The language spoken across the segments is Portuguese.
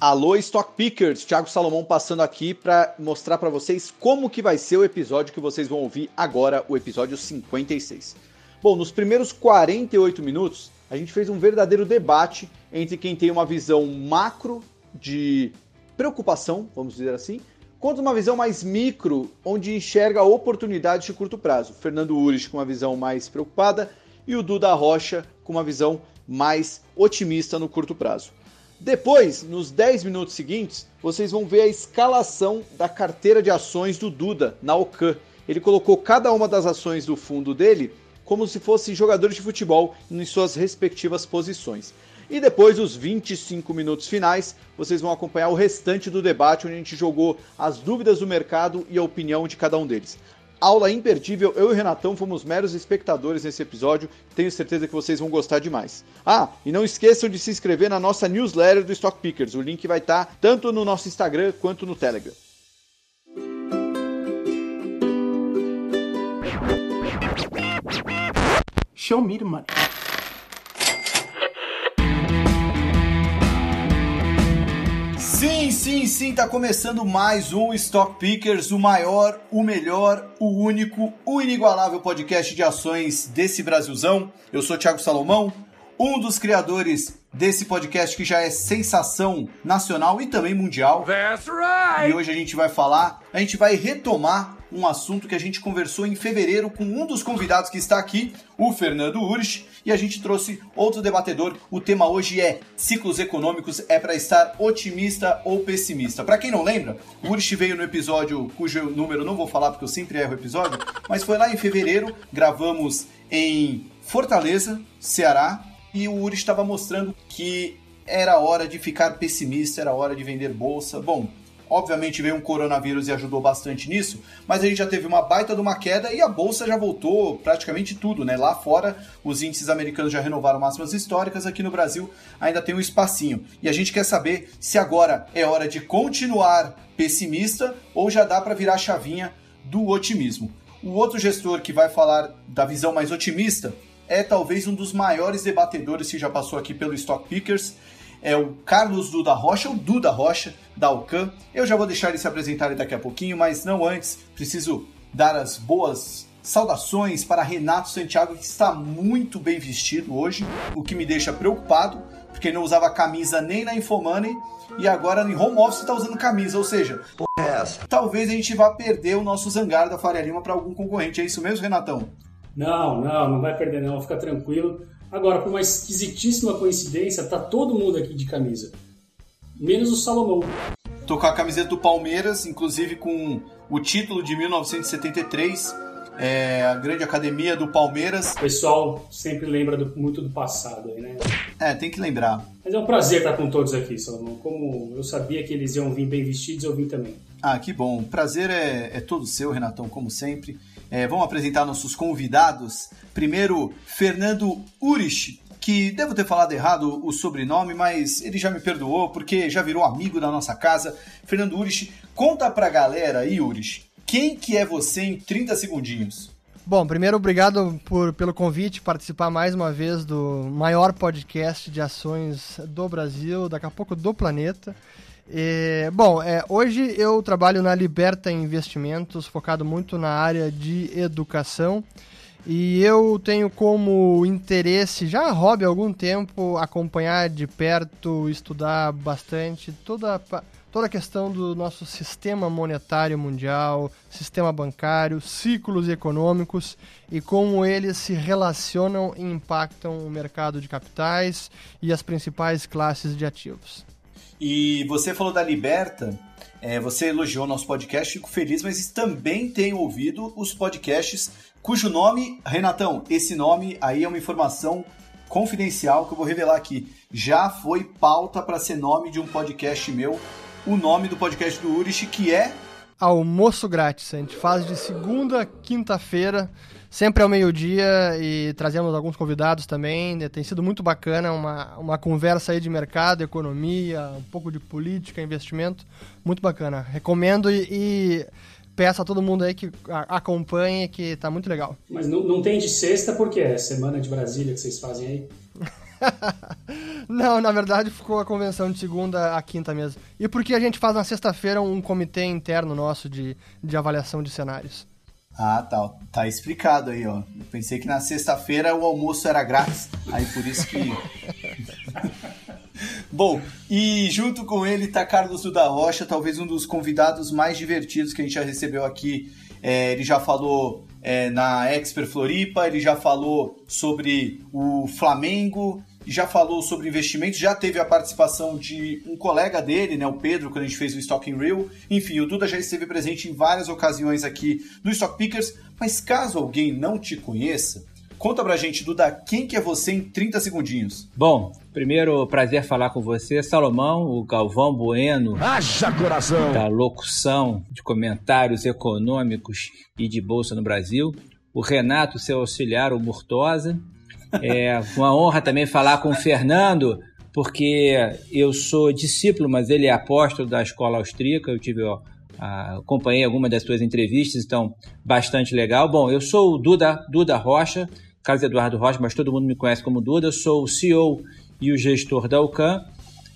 Alô, Stock Pickers! Thiago Salomão passando aqui para mostrar para vocês como que vai ser o episódio que vocês vão ouvir agora, o episódio 56. Bom, nos primeiros 48 minutos, a gente fez um verdadeiro debate entre quem tem uma visão macro de preocupação, vamos dizer assim, contra uma visão mais micro, onde enxerga oportunidades de curto prazo. Fernando Urich com uma visão mais preocupada e o Duda Rocha com uma visão mais otimista no curto prazo. Depois, nos 10 minutos seguintes, vocês vão ver a escalação da carteira de ações do Duda na OCAN. Ele colocou cada uma das ações do fundo dele como se fossem jogadores de futebol em suas respectivas posições. E depois, os 25 minutos finais, vocês vão acompanhar o restante do debate, onde a gente jogou as dúvidas do mercado e a opinião de cada um deles. Aula imperdível, eu e o Renatão fomos meros espectadores nesse episódio, tenho certeza que vocês vão gostar demais. Ah, e não esqueçam de se inscrever na nossa newsletter do Stock Pickers, o link vai estar tá tanto no nosso Instagram quanto no Telegram. Show me the money. Sim, sim, tá começando mais um Stock Pickers, o maior, o melhor, o único, o inigualável podcast de ações desse Brasilzão. Eu sou Thiago Salomão, um dos criadores desse podcast que já é sensação nacional e também mundial. That's right. E hoje a gente vai falar, a gente vai retomar um assunto que a gente conversou em fevereiro com um dos convidados que está aqui, o Fernando Urich, e a gente trouxe outro debatedor. O tema hoje é ciclos econômicos é para estar otimista ou pessimista. Para quem não lembra, o Urich veio no episódio cujo número não vou falar porque eu sempre erro o episódio, mas foi lá em fevereiro, gravamos em Fortaleza, Ceará, e o Urich estava mostrando que era hora de ficar pessimista, era hora de vender bolsa. Bom, Obviamente veio um coronavírus e ajudou bastante nisso, mas a gente já teve uma baita de uma queda e a bolsa já voltou praticamente tudo, né? Lá fora, os índices americanos já renovaram máximas históricas, aqui no Brasil ainda tem um espacinho. E a gente quer saber se agora é hora de continuar pessimista ou já dá para virar a chavinha do otimismo. O outro gestor que vai falar da visão mais otimista é talvez um dos maiores debatedores que já passou aqui pelo Stock Pickers é o Carlos Duda Rocha, o Duda Rocha, da Alcan. Eu já vou deixar ele se apresentar daqui a pouquinho, mas não antes, preciso dar as boas saudações para Renato Santiago, que está muito bem vestido hoje, o que me deixa preocupado, porque não usava camisa nem na Infomoney e agora em home office está usando camisa, ou seja, é talvez a gente vá perder o nosso Zangaro da Faria Lima para algum concorrente. É isso mesmo, Renatão? Não, não, não vai perder não, fica tranquilo. Agora, por uma esquisitíssima coincidência, tá todo mundo aqui de camisa. Menos o Salomão. Tô com a camiseta do Palmeiras, inclusive com o título de 1973, é, a grande academia do Palmeiras. O pessoal sempre lembra do, muito do passado aí, né? É, tem que lembrar. Mas é um prazer estar com todos aqui, Salomão. Como eu sabia que eles iam vir bem vestidos, eu vim também. Ah, que bom. Prazer é, é todo seu, Renatão, como sempre. É, vamos apresentar nossos convidados. Primeiro, Fernando Urich, que devo ter falado errado o sobrenome, mas ele já me perdoou porque já virou amigo da nossa casa. Fernando Urich, conta pra galera aí, Urich, quem que é você em 30 segundinhos? Bom, primeiro, obrigado por, pelo convite, participar mais uma vez do maior podcast de ações do Brasil, daqui a pouco do planeta. É, bom, é, hoje eu trabalho na Liberta Investimentos, focado muito na área de educação. E eu tenho como interesse, já hobby há algum tempo, acompanhar de perto, estudar bastante toda, toda a questão do nosso sistema monetário mundial, sistema bancário, ciclos econômicos e como eles se relacionam e impactam o mercado de capitais e as principais classes de ativos. E você falou da Liberta, é, você elogiou nosso podcast, fico feliz, mas também tenho ouvido os podcasts cujo nome, Renatão, esse nome aí é uma informação confidencial que eu vou revelar aqui. Já foi pauta para ser nome de um podcast meu, o nome do podcast do Urich, que é Almoço Grátis. A gente faz de segunda a quinta-feira sempre ao meio-dia e trazemos alguns convidados também. Né? Tem sido muito bacana, uma, uma conversa aí de mercado, economia, um pouco de política, investimento. Muito bacana. Recomendo e, e peço a todo mundo aí que acompanhe, que tá muito legal. Mas não, não tem de sexta porque é semana de Brasília que vocês fazem aí? não, na verdade ficou a convenção de segunda a quinta mesmo. E porque a gente faz na sexta-feira um comitê interno nosso de, de avaliação de cenários. Ah, tá. Tá explicado aí, ó. Eu pensei que na sexta-feira o almoço era grátis. Aí por isso que. Bom, e junto com ele tá Carlos Duda Rocha, talvez um dos convidados mais divertidos que a gente já recebeu aqui. É, ele já falou é, na Expert Floripa, ele já falou sobre o Flamengo, já falou sobre investimentos, já teve a participação de um colega dele, né, o Pedro, quando a gente fez o Stock in Real. Enfim, o Duda já esteve presente em várias ocasiões aqui no Stock Pickers, mas caso alguém não te conheça, conta pra gente, Duda, quem que é você em 30 segundinhos? Bom, primeiro prazer falar com você, Salomão, o Galvão Bueno. Haja coração! Da locução de comentários econômicos e de bolsa no Brasil. O Renato, seu auxiliar, o Murtosa é uma honra também falar com o Fernando, porque eu sou discípulo, mas ele é apóstolo da escola austríaca. Eu tive, ó, acompanhei algumas das suas entrevistas, então bastante legal. Bom, eu sou o Duda, Duda Rocha, Carlos Eduardo Rocha, mas todo mundo me conhece como Duda. Eu sou o CEO e o gestor da UCAN.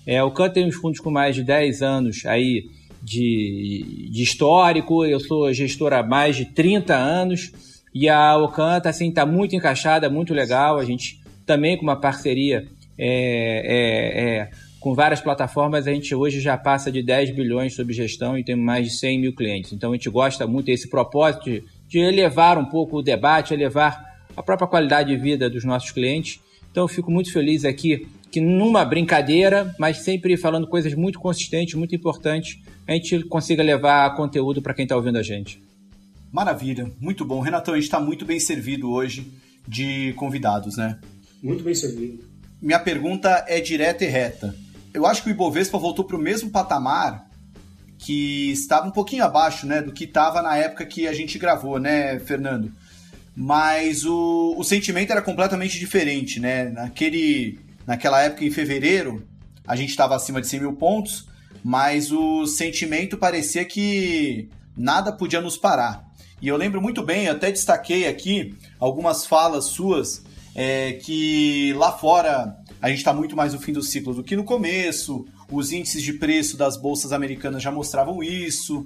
É, a UCAN tem uns fundos com mais de 10 anos aí de, de histórico. Eu sou gestor há mais de 30 anos. E a Ocan tá, assim, tá muito encaixada, muito legal. A gente também com uma parceria é, é, é, com várias plataformas, a gente hoje já passa de 10 bilhões sob gestão e tem mais de 100 mil clientes. Então a gente gosta muito desse propósito de, de elevar um pouco o debate, elevar a própria qualidade de vida dos nossos clientes. Então eu fico muito feliz aqui que numa brincadeira, mas sempre falando coisas muito consistentes, muito importantes, a gente consiga levar conteúdo para quem está ouvindo a gente. Maravilha, muito bom. Renatão, a gente está muito bem servido hoje de convidados, né? Muito bem servido. Minha pergunta é direta e reta. Eu acho que o Ibovespa voltou para o mesmo patamar que estava um pouquinho abaixo, né, do que estava na época que a gente gravou, né, Fernando? Mas o, o sentimento era completamente diferente, né? Naquele, naquela época, em fevereiro, a gente estava acima de 100 mil pontos, mas o sentimento parecia que nada podia nos parar. E eu lembro muito bem, até destaquei aqui algumas falas suas é, que lá fora a gente está muito mais no fim do ciclo do que no começo. Os índices de preço das bolsas americanas já mostravam isso.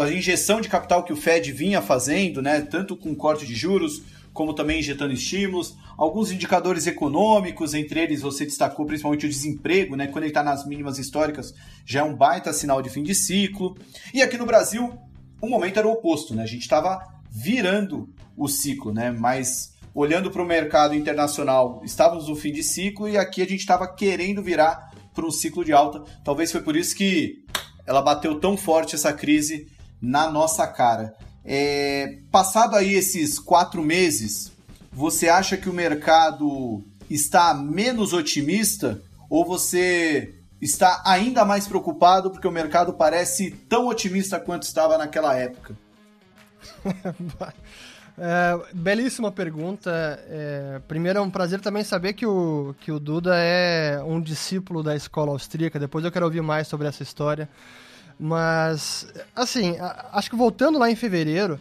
A injeção de capital que o Fed vinha fazendo, né, tanto com corte de juros, como também injetando estímulos. Alguns indicadores econômicos, entre eles você destacou principalmente o desemprego, né, quando ele está nas mínimas históricas, já é um baita sinal de fim de ciclo. E aqui no Brasil, o momento era o oposto, né? A gente estava virando o ciclo, né? Mas olhando para o mercado internacional, estávamos no fim de ciclo e aqui a gente estava querendo virar para um ciclo de alta. Talvez foi por isso que ela bateu tão forte essa crise na nossa cara. É, passado aí esses quatro meses, você acha que o mercado está menos otimista ou você está ainda mais preocupado porque o mercado parece tão otimista quanto estava naquela época? É, belíssima pergunta. É, primeiro é um prazer também saber que o, que o Duda é um discípulo da escola austríaca. Depois eu quero ouvir mais sobre essa história. Mas, assim, acho que voltando lá em fevereiro,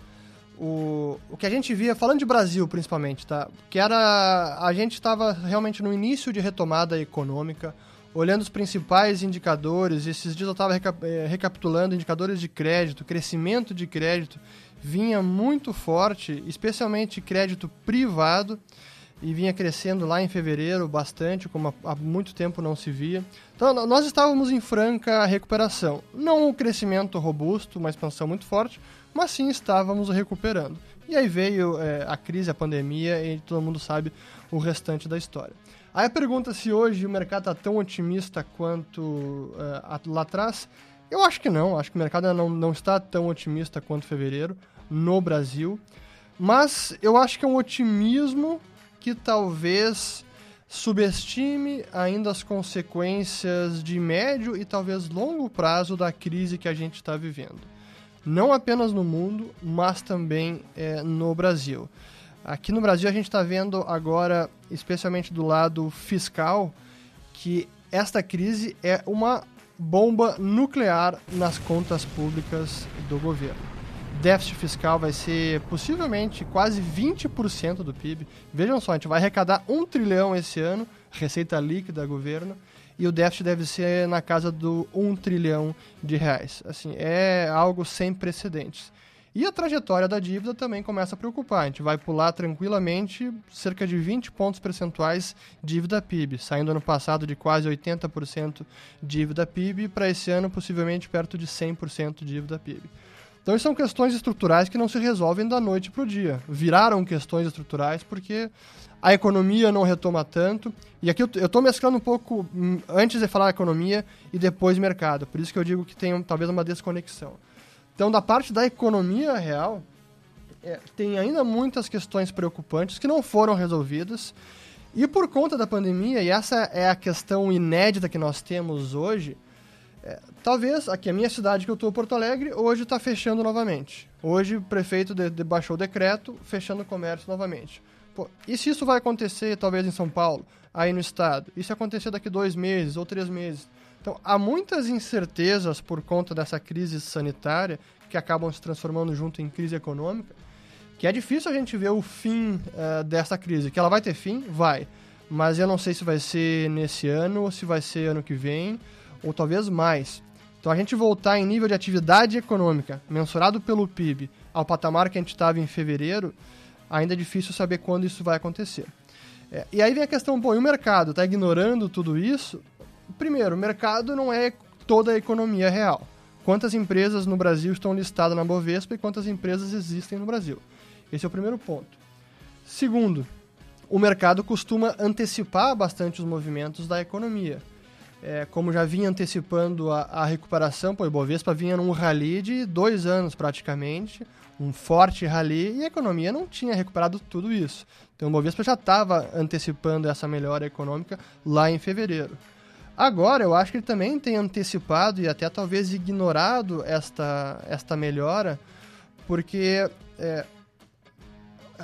o, o que a gente via, falando de Brasil principalmente, tá? Que era. A gente estava realmente no início de retomada econômica olhando os principais indicadores, esses dias eu estava eh, recapitulando indicadores de crédito, crescimento de crédito vinha muito forte, especialmente crédito privado, e vinha crescendo lá em fevereiro bastante, como há muito tempo não se via. Então nós estávamos em franca recuperação. Não um crescimento robusto, uma expansão muito forte, mas sim estávamos recuperando. E aí veio é, a crise, a pandemia, e todo mundo sabe o restante da história. Aí a pergunta se hoje o mercado está tão otimista quanto uh, lá atrás, eu acho que não. Acho que o mercado não, não está tão otimista quanto fevereiro no Brasil. Mas eu acho que é um otimismo que talvez subestime ainda as consequências de médio e talvez longo prazo da crise que a gente está vivendo. Não apenas no mundo, mas também é, no Brasil. Aqui no Brasil a gente está vendo agora, especialmente do lado fiscal, que esta crise é uma bomba nuclear nas contas públicas do governo. Déficit fiscal vai ser possivelmente quase 20% do PIB. Vejam só, a gente vai arrecadar um trilhão esse ano, receita líquida governo, e o déficit deve ser na casa do 1 trilhão de reais. Assim, é algo sem precedentes. E a trajetória da dívida também começa a preocupar. A gente vai pular tranquilamente cerca de 20 pontos percentuais dívida PIB, saindo ano passado de quase 80% dívida PIB para esse ano possivelmente perto de 100% dívida PIB. Então, são questões estruturais que não se resolvem da noite para o dia. Viraram questões estruturais porque a economia não retoma tanto. E aqui eu estou mesclando um pouco hum, antes de falar economia e depois mercado. Por isso que eu digo que tem talvez uma desconexão. Então, da parte da economia real, é, tem ainda muitas questões preocupantes que não foram resolvidas. E por conta da pandemia, e essa é a questão inédita que nós temos hoje, é, talvez aqui a minha cidade que eu estou, Porto Alegre, hoje está fechando novamente. Hoje o prefeito de, de baixou o decreto, fechando o comércio novamente. Pô, e se isso vai acontecer, talvez em São Paulo, aí no estado? E se acontecer daqui dois meses ou três meses? Então, há muitas incertezas por conta dessa crise sanitária que acabam se transformando junto em crise econômica, que é difícil a gente ver o fim uh, dessa crise. Que ela vai ter fim? Vai. Mas eu não sei se vai ser nesse ano ou se vai ser ano que vem, ou talvez mais. Então, a gente voltar em nível de atividade econômica, mensurado pelo PIB, ao patamar que a gente estava em fevereiro, ainda é difícil saber quando isso vai acontecer. É, e aí vem a questão, bom, e o mercado está ignorando tudo isso? Primeiro, o mercado não é toda a economia real. Quantas empresas no Brasil estão listadas na Bovespa e quantas empresas existem no Brasil? Esse é o primeiro ponto. Segundo, o mercado costuma antecipar bastante os movimentos da economia. É, como já vinha antecipando a, a recuperação, pô, o Bovespa vinha num rally de dois anos praticamente, um forte rally, e a economia não tinha recuperado tudo isso. Então o Bovespa já estava antecipando essa melhora econômica lá em fevereiro. Agora, eu acho que ele também tem antecipado e até talvez ignorado esta, esta melhora, porque é,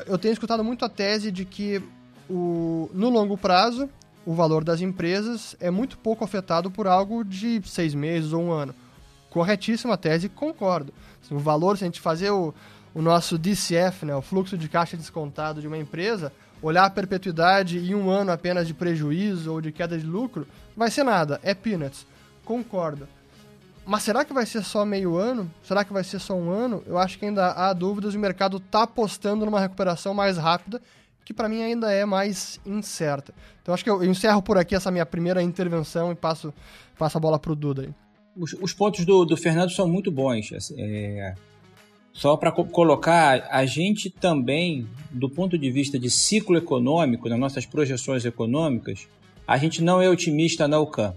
eu tenho escutado muito a tese de que o, no longo prazo o valor das empresas é muito pouco afetado por algo de seis meses ou um ano. Corretíssima tese, concordo. O valor, se a gente fazer o, o nosso DCF, né, o fluxo de caixa descontado de uma empresa, olhar a perpetuidade e um ano apenas de prejuízo ou de queda de lucro, vai ser nada, é peanuts. Concordo. Mas será que vai ser só meio ano? Será que vai ser só um ano? Eu acho que ainda há dúvidas e o mercado está apostando numa recuperação mais rápida, que para mim ainda é mais incerta. Então acho que eu encerro por aqui essa minha primeira intervenção e passo, passo a bola para o Duda aí. Os, os, pontos do, do Fernando são muito bons. É, só para co colocar, a gente também, do ponto de vista de ciclo econômico, nas nossas projeções econômicas, a gente não é otimista na UCAM.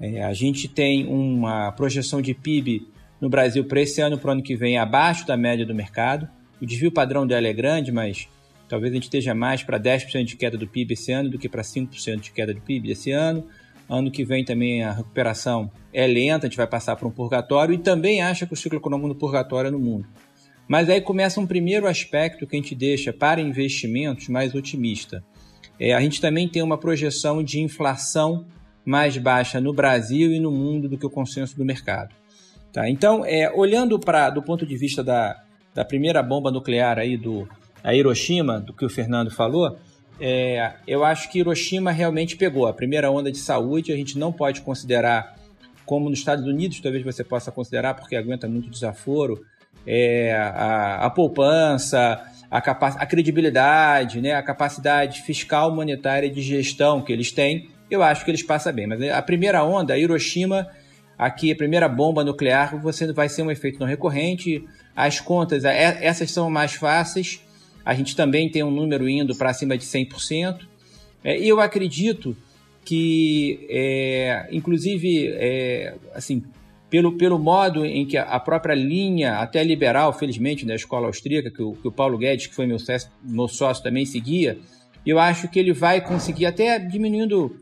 É, a gente tem uma projeção de PIB no Brasil para esse ano, para o ano que vem, abaixo da média do mercado. O desvio padrão dela é grande, mas talvez a gente esteja mais para 10% de queda do PIB esse ano do que para 5% de queda do PIB esse ano. Ano que vem também a recuperação é lenta, a gente vai passar por um purgatório e também acha que o ciclo econômico no purgatório é no mundo. Mas aí começa um primeiro aspecto que a gente deixa para investimentos mais otimista. É, a gente também tem uma projeção de inflação mais baixa no Brasil e no mundo do que o consenso do mercado. Tá? Então, é, olhando para do ponto de vista da, da primeira bomba nuclear aí do a Hiroshima, do que o Fernando falou, é, eu acho que Hiroshima realmente pegou a primeira onda de saúde. A gente não pode considerar como nos Estados Unidos, talvez você possa considerar, porque aguenta muito desaforo, é, a, a, poupança, a, a credibilidade, né, a capacidade fiscal, monetária de gestão que eles têm. Eu acho que eles passam bem. Mas a primeira onda, Hiroshima, aqui a primeira bomba nuclear, você vai ser um efeito não recorrente. As contas, é, essas são mais fáceis a gente também tem um número indo para cima de 100%. É, eu acredito que, é, inclusive, é, assim, pelo, pelo modo em que a própria linha, até liberal, felizmente, da escola austríaca, que o, que o Paulo Guedes, que foi meu, meu sócio, também seguia, eu acho que ele vai conseguir, até diminuindo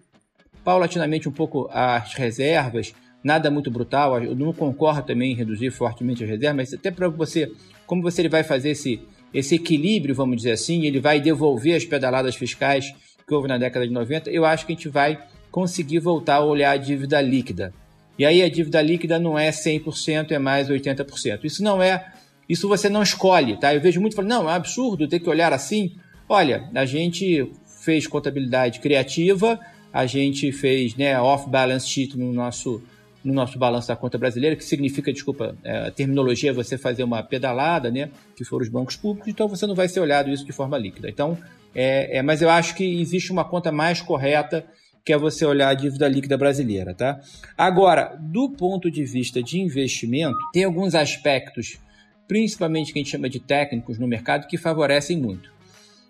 paulatinamente um pouco as reservas, nada muito brutal, eu não concordo também em reduzir fortemente as reservas, mas até para você, como você vai fazer esse, esse equilíbrio, vamos dizer assim, ele vai devolver as pedaladas fiscais que houve na década de 90, eu acho que a gente vai conseguir voltar a olhar a dívida líquida. E aí a dívida líquida não é 100%, é mais 80%. Isso não é, isso você não escolhe, tá? Eu vejo muito falando, não, é um absurdo ter que olhar assim. Olha, a gente fez contabilidade criativa, a gente fez né, off-balance sheet no nosso, no nosso balanço da conta brasileira, que significa, desculpa, é, a terminologia é você fazer uma pedalada, né, que foram os bancos públicos, então você não vai ser olhado isso de forma líquida. Então, é, é, mas eu acho que existe uma conta mais correta que é você olhar a dívida líquida brasileira, tá? Agora, do ponto de vista de investimento, tem alguns aspectos, principalmente que a gente chama de técnicos no mercado, que favorecem muito.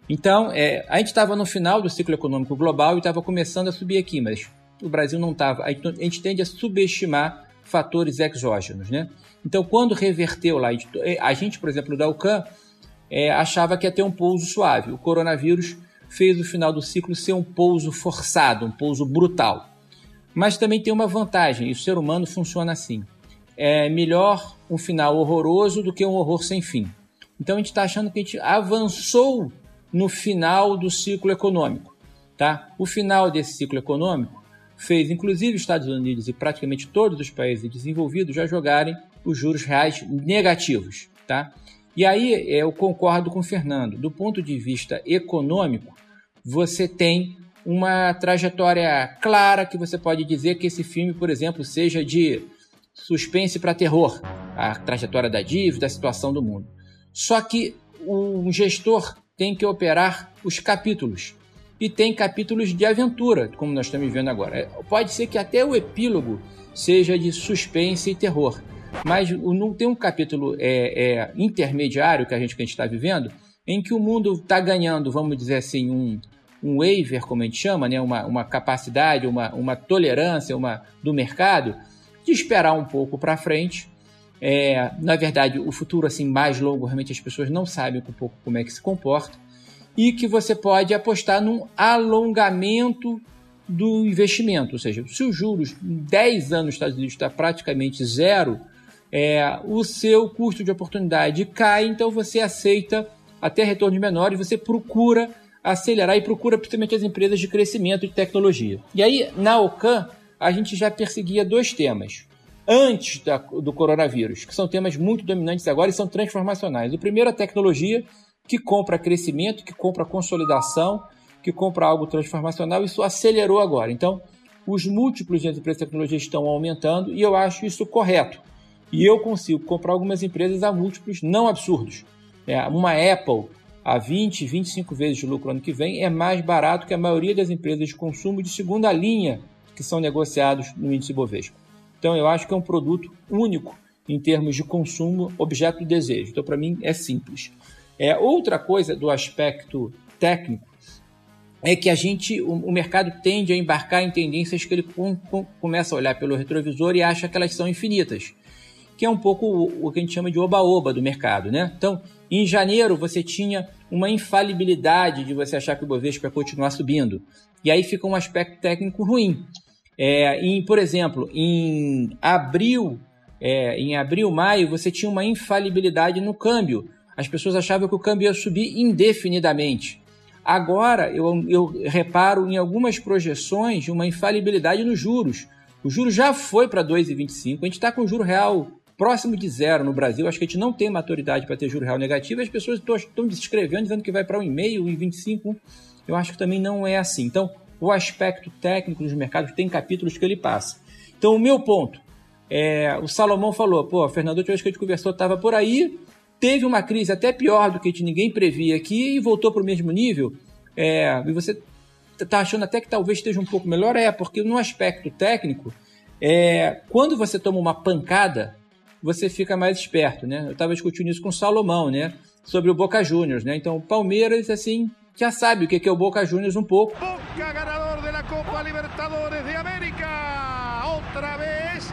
Então, é, a gente estava no final do ciclo econômico global e estava começando a subir aqui, mas o Brasil não estava. A gente tende a subestimar fatores exógenos, né? Então, quando reverteu lá, a gente, por exemplo, da UCAN, é, achava que ia ter um pouso suave. O coronavírus fez o final do ciclo ser um pouso forçado, um pouso brutal. Mas também tem uma vantagem, e o ser humano funciona assim. É melhor um final horroroso do que um horror sem fim. Então a gente está achando que a gente avançou no final do ciclo econômico. Tá? O final desse ciclo econômico fez, inclusive, Estados Unidos e praticamente todos os países desenvolvidos já jogarem os juros reais negativos. Tá? E aí eu concordo com o Fernando. Do ponto de vista econômico, você tem uma trajetória clara que você pode dizer que esse filme, por exemplo, seja de suspense para terror, a trajetória da dívida, a situação do mundo. Só que um gestor tem que operar os capítulos. E tem capítulos de aventura, como nós estamos vendo agora. É, pode ser que até o epílogo seja de suspense e terror. Mas não tem um capítulo é, é, intermediário que a gente está vivendo, em que o mundo está ganhando, vamos dizer assim, um, um waiver, como a gente chama, né? uma, uma capacidade, uma, uma tolerância uma, do mercado, de esperar um pouco para frente. É, na verdade, o futuro assim mais longo, realmente as pessoas não sabem um pouco como é que se comporta. E que você pode apostar num alongamento do investimento, ou seja, se os juros em 10 anos nos Estados Unidos está praticamente zero, é, o seu custo de oportunidade cai, então você aceita até retornos menores, você procura acelerar e procura principalmente as empresas de crescimento de tecnologia. E aí, na OCAN, a gente já perseguia dois temas antes da, do coronavírus, que são temas muito dominantes agora e são transformacionais. O primeiro é a tecnologia, que compra crescimento, que compra consolidação, que compra algo transformacional. Isso acelerou agora. Então, os múltiplos de empresas de tecnologia estão aumentando e eu acho isso correto e eu consigo comprar algumas empresas a múltiplos não absurdos. É, uma Apple a 20, 25 vezes de lucro ano que vem é mais barato que a maioria das empresas de consumo de segunda linha que são negociados no índice Bovespa. Então eu acho que é um produto único em termos de consumo, objeto de desejo. Então para mim é simples. É outra coisa do aspecto técnico é que a gente, o, o mercado tende a embarcar em tendências que ele com, com, começa a olhar pelo retrovisor e acha que elas são infinitas que é um pouco o, que a gente chama de oba-oba do mercado, né? Então, em janeiro você tinha uma infalibilidade de você achar que o Bovespa ia continuar subindo. E aí fica um aspecto técnico ruim. É, em, por exemplo, em abril, é, em abril, maio, você tinha uma infalibilidade no câmbio. As pessoas achavam que o câmbio ia subir indefinidamente. Agora eu, eu reparo em algumas projeções uma infalibilidade nos juros. O juro já foi para 2,25, a gente está com o juro real próximo de zero no Brasil. Acho que a gente não tem maturidade para ter juro real negativo. As pessoas estão descrevendo, dizendo que vai para 1,5, 1,25. Eu acho que também não é assim. Então, o aspecto técnico dos mercados tem capítulos que ele passa. Então, o meu ponto é, o Salomão falou, pô, Fernando, a última vez que a gente conversou estava por aí, teve uma crise até pior do que ninguém previa aqui e voltou para o mesmo nível. É, e você está achando até que talvez esteja um pouco melhor? É, porque no aspecto técnico, é, quando você toma uma pancada, você fica mais esperto, né? Eu estava discutindo isso com o Salomão, né? Sobre o Boca Juniors, né? Então, o Palmeiras, assim, já sabe o que é o Boca Juniors um pouco. Boca ganador da Copa Libertadores de América, outra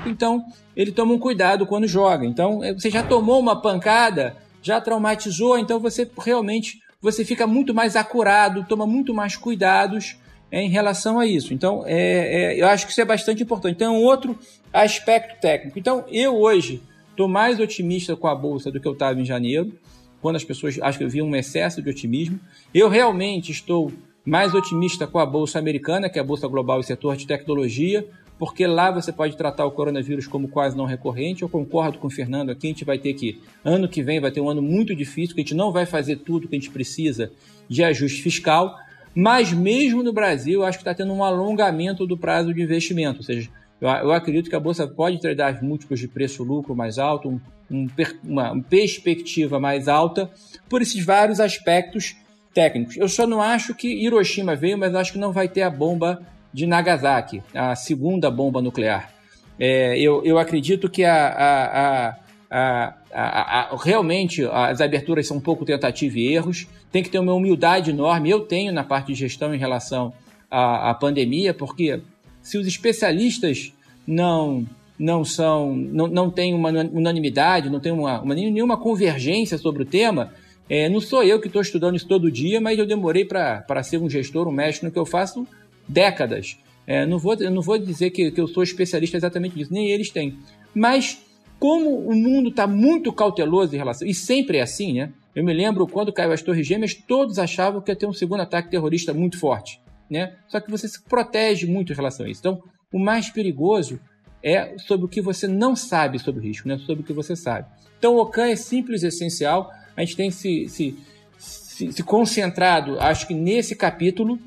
vez. Então, ele toma um cuidado quando joga. Então, é, você já tomou uma pancada, já traumatizou, então você realmente você fica muito mais acurado, toma muito mais cuidados é, em relação a isso. Então, é, é, eu acho que isso é bastante importante. Então, um outro aspecto técnico. Então, eu hoje Estou mais otimista com a bolsa do que eu estava em janeiro, quando as pessoas acho que eu vi um excesso de otimismo. Eu realmente estou mais otimista com a bolsa americana, que é a bolsa global e setor de tecnologia, porque lá você pode tratar o coronavírus como quase não recorrente. Eu concordo com o Fernando aqui, a gente vai ter que, ano que vem vai ter um ano muito difícil, que a gente não vai fazer tudo que a gente precisa de ajuste fiscal, Mas mesmo no Brasil, acho que está tendo um alongamento do prazo de investimento. Ou seja, eu, eu acredito que a Bolsa pode tradar múltiplos de preço-lucro mais alto, um, um, uma perspectiva mais alta, por esses vários aspectos técnicos. Eu só não acho que Hiroshima veio, mas acho que não vai ter a bomba de Nagasaki, a segunda bomba nuclear. É, eu, eu acredito que a, a, a, a, realmente as aberturas são um pouco tentativa e erros. Tem que ter uma humildade enorme. Eu tenho na parte de gestão em relação à, à pandemia, porque se os especialistas não não são não, não têm uma unanimidade, não tem uma, uma nenhuma convergência sobre o tema, é, não sou eu que estou estudando isso todo dia, mas eu demorei para ser um gestor, um mestre no que eu faço décadas. É, não, vou, não vou dizer que, que eu sou especialista exatamente nisso, nem eles têm. Mas como o mundo está muito cauteloso em relação. E sempre é assim, né? Eu me lembro quando caiu as Torres Gêmeas, todos achavam que ia ter um segundo ataque terrorista muito forte. Né? Só que você se protege muito em relação a isso. Então, o mais perigoso é sobre o que você não sabe sobre o risco, né? sobre o que você sabe. Então, o OCAN é simples e essencial. A gente tem se, se, se, se concentrado, acho que nesse capítulo.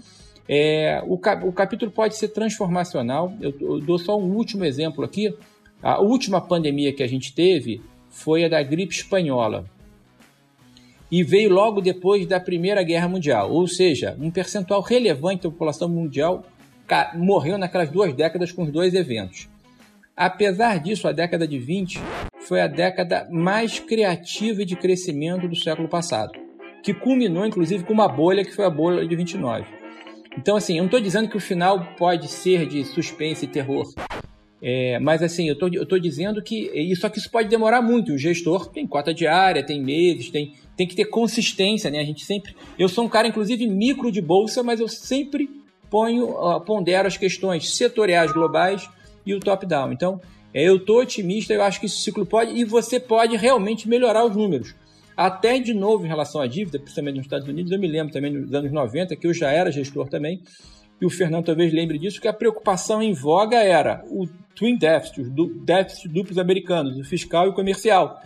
É, o, o, capítulo pode ser transformacional. Eu, eu, dou só um último exemplo aqui. A última pandemia que a gente teve foi a da gripe espanhola. E veio logo depois da Primeira Guerra Mundial. Ou seja, um percentual relevante da população mundial morreu naquelas duas décadas com os dois eventos. Apesar disso, a década de 20 foi a década mais criativa e de crescimento do século passado, que culminou inclusive com uma bolha que foi a bolha de 29. Então, assim, eu não estou dizendo que o final pode ser de suspense e terror, é, mas assim, eu tô dizendo que isso aqui isso pode demorar muito. O gestor tem cota diária, tem meses, tem, tem que ter consistência, né? A gente sempre. Eu sou um cara, inclusive, micro de bolsa, mas eu sempre ponho, uh, pondero as questões setoriais globais e o top-down. Então, é, eu estou otimista, eu acho que esse ciclo pode, e você pode realmente melhorar os números. Até de novo em relação à dívida, principalmente nos Estados Unidos, eu me lembro também nos anos 90, que eu já era gestor também, e o Fernando talvez lembre disso, que a preocupação em voga era o twin deficit, os déficits duplos americanos, o fiscal e o comercial.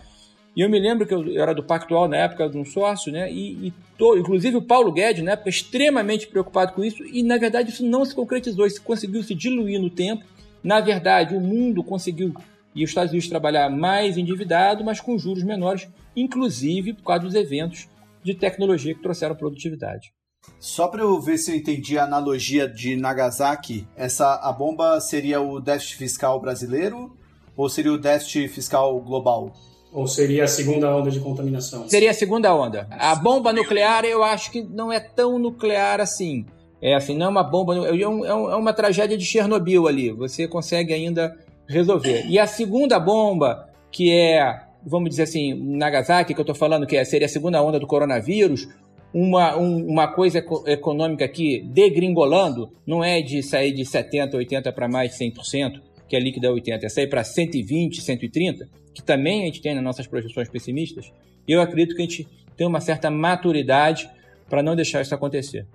E eu me lembro que eu era do Pactual na época de um sócio, né? E, e tô, inclusive o Paulo Guedes, na época, extremamente preocupado com isso, e na verdade isso não se concretizou, isso conseguiu se diluir no tempo. Na verdade, o mundo conseguiu, e os Estados Unidos trabalhar mais endividado, mas com juros menores, inclusive por causa dos eventos de tecnologia que trouxeram produtividade. Só para eu ver se eu entendi a analogia de Nagasaki, essa a bomba seria o déficit fiscal brasileiro ou seria o déficit fiscal global? Ou seria a segunda onda de contaminação? Seria a segunda onda. A bomba nuclear eu acho que não é tão nuclear assim. É assim, não é uma bomba, é, é, um, é uma tragédia de Chernobyl ali. Você consegue ainda resolver. E a segunda bomba, que é, vamos dizer assim, Nagasaki, que eu estou falando, que é, seria a segunda onda do coronavírus, uma, um, uma coisa econômica aqui degringolando, não é de sair de 70%, 80% para mais de 100%, que é líquida é 80%, é sair para 120%, 130%, que também a gente tem nas nossas projeções pessimistas, eu acredito que a gente tem uma certa maturidade para não deixar isso acontecer.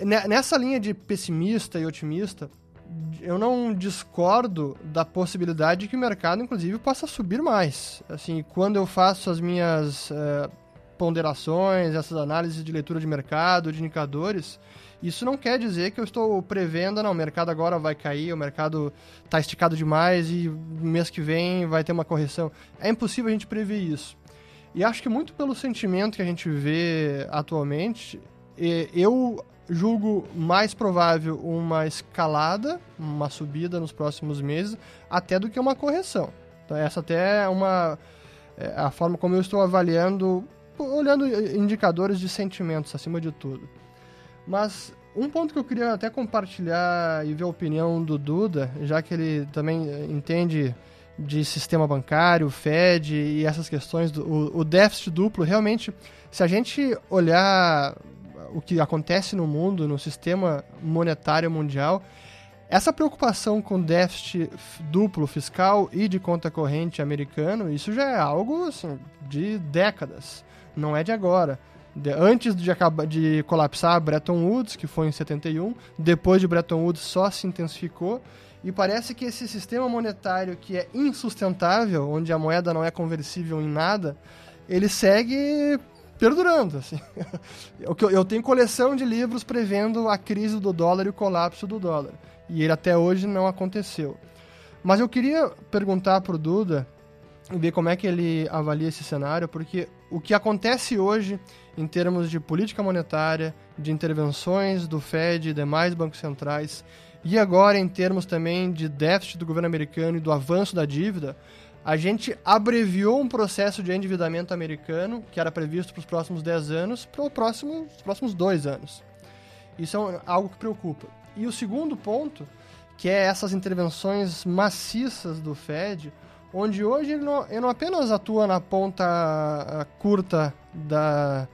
Nessa linha de pessimista e otimista, eu não discordo da possibilidade de que o mercado, inclusive, possa subir mais. Assim, quando eu faço as minhas uh, ponderações, essas análises de leitura de mercado, de indicadores, isso não quer dizer que eu estou prevendo, não, o mercado agora vai cair, o mercado está esticado demais e mês que vem vai ter uma correção. É impossível a gente prever isso. E acho que muito pelo sentimento que a gente vê atualmente, eu julgo mais provável uma escalada, uma subida nos próximos meses, até do que uma correção. Então essa até é uma é a forma como eu estou avaliando olhando indicadores de sentimentos acima de tudo. Mas um ponto que eu queria até compartilhar e ver a opinião do Duda, já que ele também eh, entende de sistema bancário, Fed e essas questões do o, o déficit duplo, realmente, se a gente olhar o que acontece no mundo, no sistema monetário mundial, essa preocupação com déficit duplo fiscal e de conta corrente americano, isso já é algo assim, de décadas não é de agora. De, antes de, acabar, de colapsar Bretton Woods, que foi em 71, depois de Bretton Woods só se intensificou, e parece que esse sistema monetário que é insustentável, onde a moeda não é conversível em nada, ele segue perdurando. Assim. Eu, tenho coleção de livros prevendo a crise do dólar e o colapso do dólar. E ele até hoje não aconteceu. Mas eu queria perguntar para o Duda e ver como é que ele avalia esse cenário, porque o que acontece hoje em termos de política monetária, de intervenções do Fed e demais bancos centrais, e agora em termos também de déficit do governo americano e do avanço da dívida, a gente abreviou um processo de endividamento americano, que era previsto para os próximos 10 anos, para os próximos, próximos dois anos. Isso é algo que preocupa. E o segundo ponto, que é essas intervenções maciças do Fed, onde hoje ele não, ele não apenas atua na ponta ah, curta da,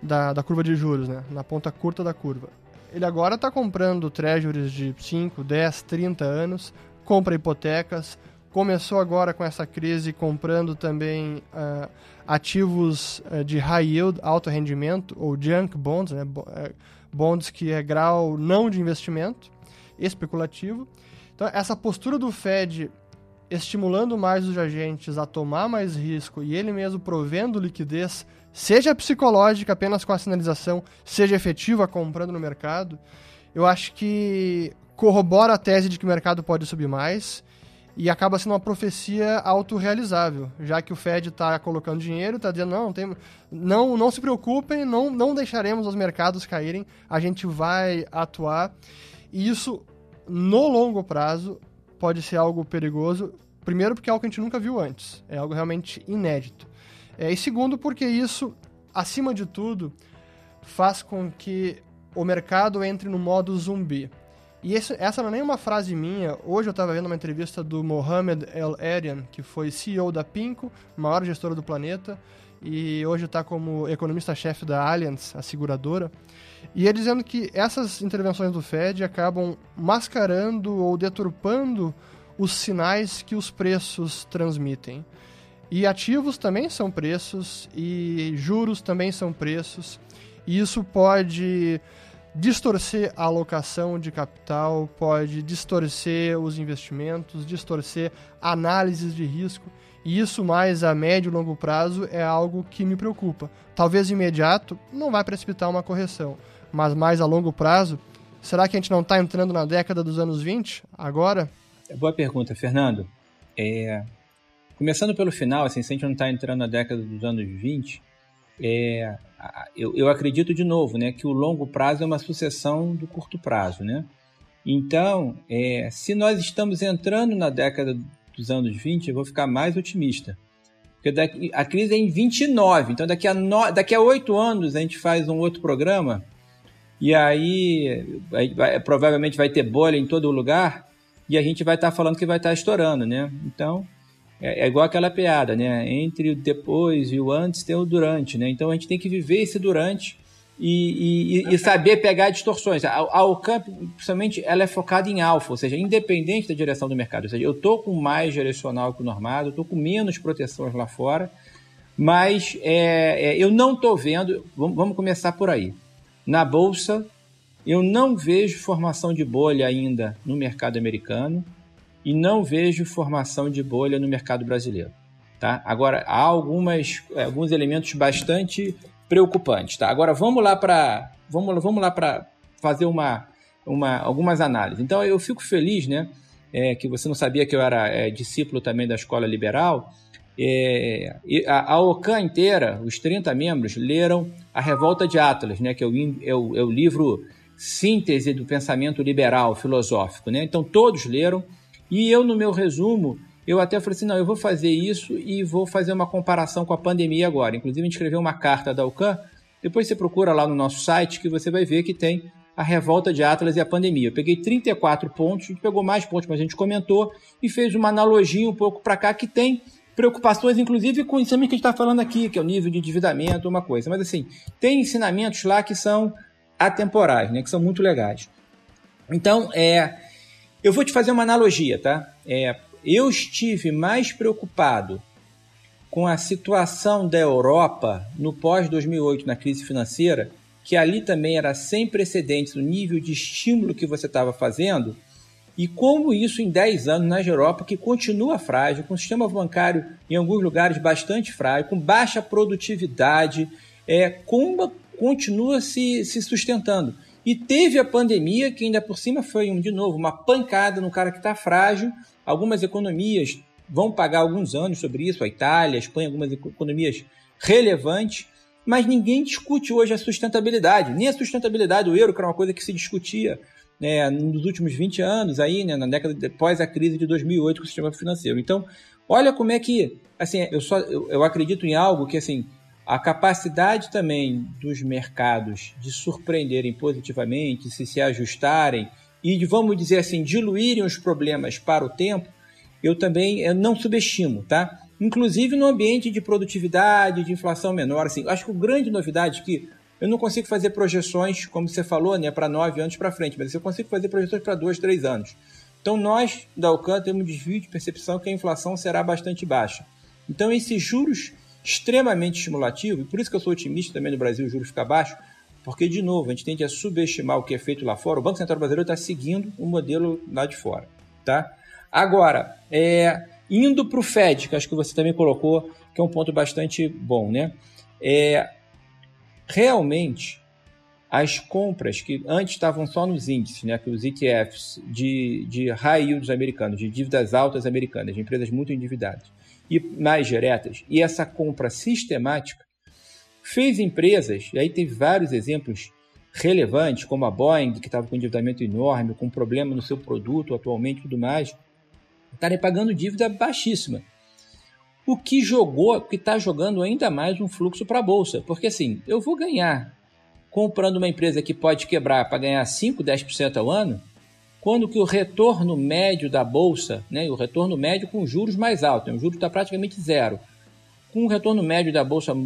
da, da, curva de juros, né? na ponta curta da curva. Ele agora está comprando treasuries de 5, 10, 30 anos, compra hipotecas, começou agora com essa crise comprando também uh, ativos uh, de high yield, alto rendimento, ou junk bonds, né? Eh, bonds que é grau não de investimento, especulativo. Então, essa postura do Fed estimulando mais os agentes a tomar mais risco e ele mesmo provendo liquidez, seja psicológica apenas com a sinalização, seja efetiva comprando no mercado, eu acho que corrobora a tese de que o mercado pode subir mais e acaba sendo uma profecia autorrealizável, já que o Fed está colocando dinheiro, está dizendo não, tem, não, não se preocupem, não, não deixaremos os mercados caírem, a gente vai atuar. E isso, no longo prazo, pode ser algo perigoso. Primeiro, porque é algo que a gente nunca viu antes, é algo realmente inédito. É, e segundo, porque isso, acima de tudo, faz com que o mercado entre no modo zumbi. E esse, essa não é nem uma frase minha. Hoje eu estava vendo uma entrevista do Mohamed El Erian, que foi CEO da Pinco, maior gestora do planeta, e hoje está como economista-chefe da Allianz, a seguradora. E ele dizendo que essas intervenções do Fed acabam mascarando ou deturpando os sinais que os preços transmitem. E ativos também são preços, e juros também são preços. E isso pode distorcer a alocação de capital, pode distorcer os investimentos, distorcer análises de risco. E isso mais a médio e longo prazo é algo que me preocupa. Talvez imediato não vai precipitar uma correção, mas mais a longo prazo, será que a gente não está entrando na década dos anos 20 agora? É boa pergunta, Fernando. É... Começando pelo final, assim, se a gente não está entrando na década dos anos 20, é... eu, eu acredito de novo né, que o longo prazo é uma sucessão do curto prazo. Né? Então, é... se nós estamos entrando na década dos anos 20, eu vou ficar mais otimista. Porque daqui, a crise é em 29, então daqui a, no, daqui a 8 anos a gente faz um outro programa e aí vai, vai, provavelmente vai ter bolha em todo lugar e a gente vai estar tá falando que vai estar tá estourando, né? Então é, é, igual aquela piada, né? Entre o depois e o antes tem o durante, né? Então a gente tem que viver esse durante e, e, e, saber pegar distorções. A, a Ocamp, principalmente, ela é focada em alfa, ou seja, independente da direção do mercado. Ou seja, eu estou com mais direcional que o normado, eu estou com menos proteções lá fora, mas é, é, eu não estou vendo. Vamos, vamos começar por aí. Na bolsa, eu não vejo formação de bolha ainda no mercado americano e não vejo formação de bolha no mercado brasileiro. Tá? Agora, há algumas, alguns elementos bastante preocupantes. Tá? Agora vamos lá para vamos, vamos lá para fazer uma, uma, algumas análises. Então eu fico feliz, né, é, que você não sabia que eu era é, discípulo também da escola liberal. É, a, a OCAN inteira, os 30 membros, leram A Revolta de Atlas, né, que é o, é o, é o livro síntese do pensamento liberal filosófico. Né? Então todos leram. E eu, no meu resumo, eu até falei assim, não, eu vou fazer isso e vou fazer uma comparação com a pandemia agora. Inclusive, a gente escreveu uma carta da UCAN, depois você procura lá no nosso site que você vai ver que tem a revolta de Atlas e a pandemia. Eu peguei 34 pontos, a gente pegou mais pontos, mas a gente comentou e fez uma analogia um pouco para cá que tem preocupações, inclusive com isso que a gente está falando aqui, que é o nível de endividamento, uma coisa. Mas assim, tem ensinamentos lá que são atemporais, né, que são muito legais. Então, é, eu vou te fazer uma analogia, tá? É, eu estive mais preocupado com a situação da Europa no pós-2008, na crise financeira, que ali também era sem precedentes o nível de estímulo que você estava fazendo, e como isso em 10 anos na Europa, que continua frágil, com o sistema bancário em alguns lugares bastante frágil, com baixa produtividade, é, como continua se, se sustentando. E teve a pandemia, que ainda por cima foi, de novo, uma pancada no cara que está frágil. Algumas economias vão pagar alguns anos sobre isso, a Itália, a Espanha, algumas economias relevantes, mas ninguém discute hoje a sustentabilidade, nem a sustentabilidade do euro, que era uma coisa que se discutia né, nos últimos 20 anos, aí, né, na década depois a crise de 2008 com o sistema financeiro. Então, olha como é que, assim, eu, só, eu, eu acredito em algo que, assim, a capacidade também dos mercados de surpreenderem positivamente, se se ajustarem e vamos dizer assim, diluírem os problemas para o tempo, eu também eu não subestimo, tá? Inclusive no ambiente de produtividade, de inflação menor, assim, acho que a grande novidade é que eu não consigo fazer projeções, como você falou, né, para nove anos para frente, mas eu consigo fazer projeções para dois, três anos. Então nós da Alcan temos um desvio de percepção que a inflação será bastante baixa. Então esses juros extremamente estimulativos, e por isso que eu sou otimista também no Brasil, o juros fica baixo, porque de novo a gente tende a subestimar o que é feito lá fora. O Banco Central Brasileiro está seguindo o modelo lá de fora, tá? Agora, é, indo para o Fed, que acho que você também colocou, que é um ponto bastante bom, né? É, realmente as compras que antes estavam só nos índices, né, que os ETFs de, de high yields americanos, de dívidas altas americanas, de empresas muito endividadas e mais diretas, e essa compra sistemática fez empresas, e aí teve vários exemplos relevantes, como a Boeing, que estava com endividamento enorme, com problema no seu produto atualmente e tudo mais, estarem pagando dívida baixíssima o que jogou, o que está jogando ainda mais um fluxo para a bolsa. Porque assim, eu vou ganhar comprando uma empresa que pode quebrar para ganhar 5, 10% ao ano, quando que o retorno médio da bolsa, né, o retorno médio com juros mais altos, o juro está praticamente zero, com um retorno médio da bolsa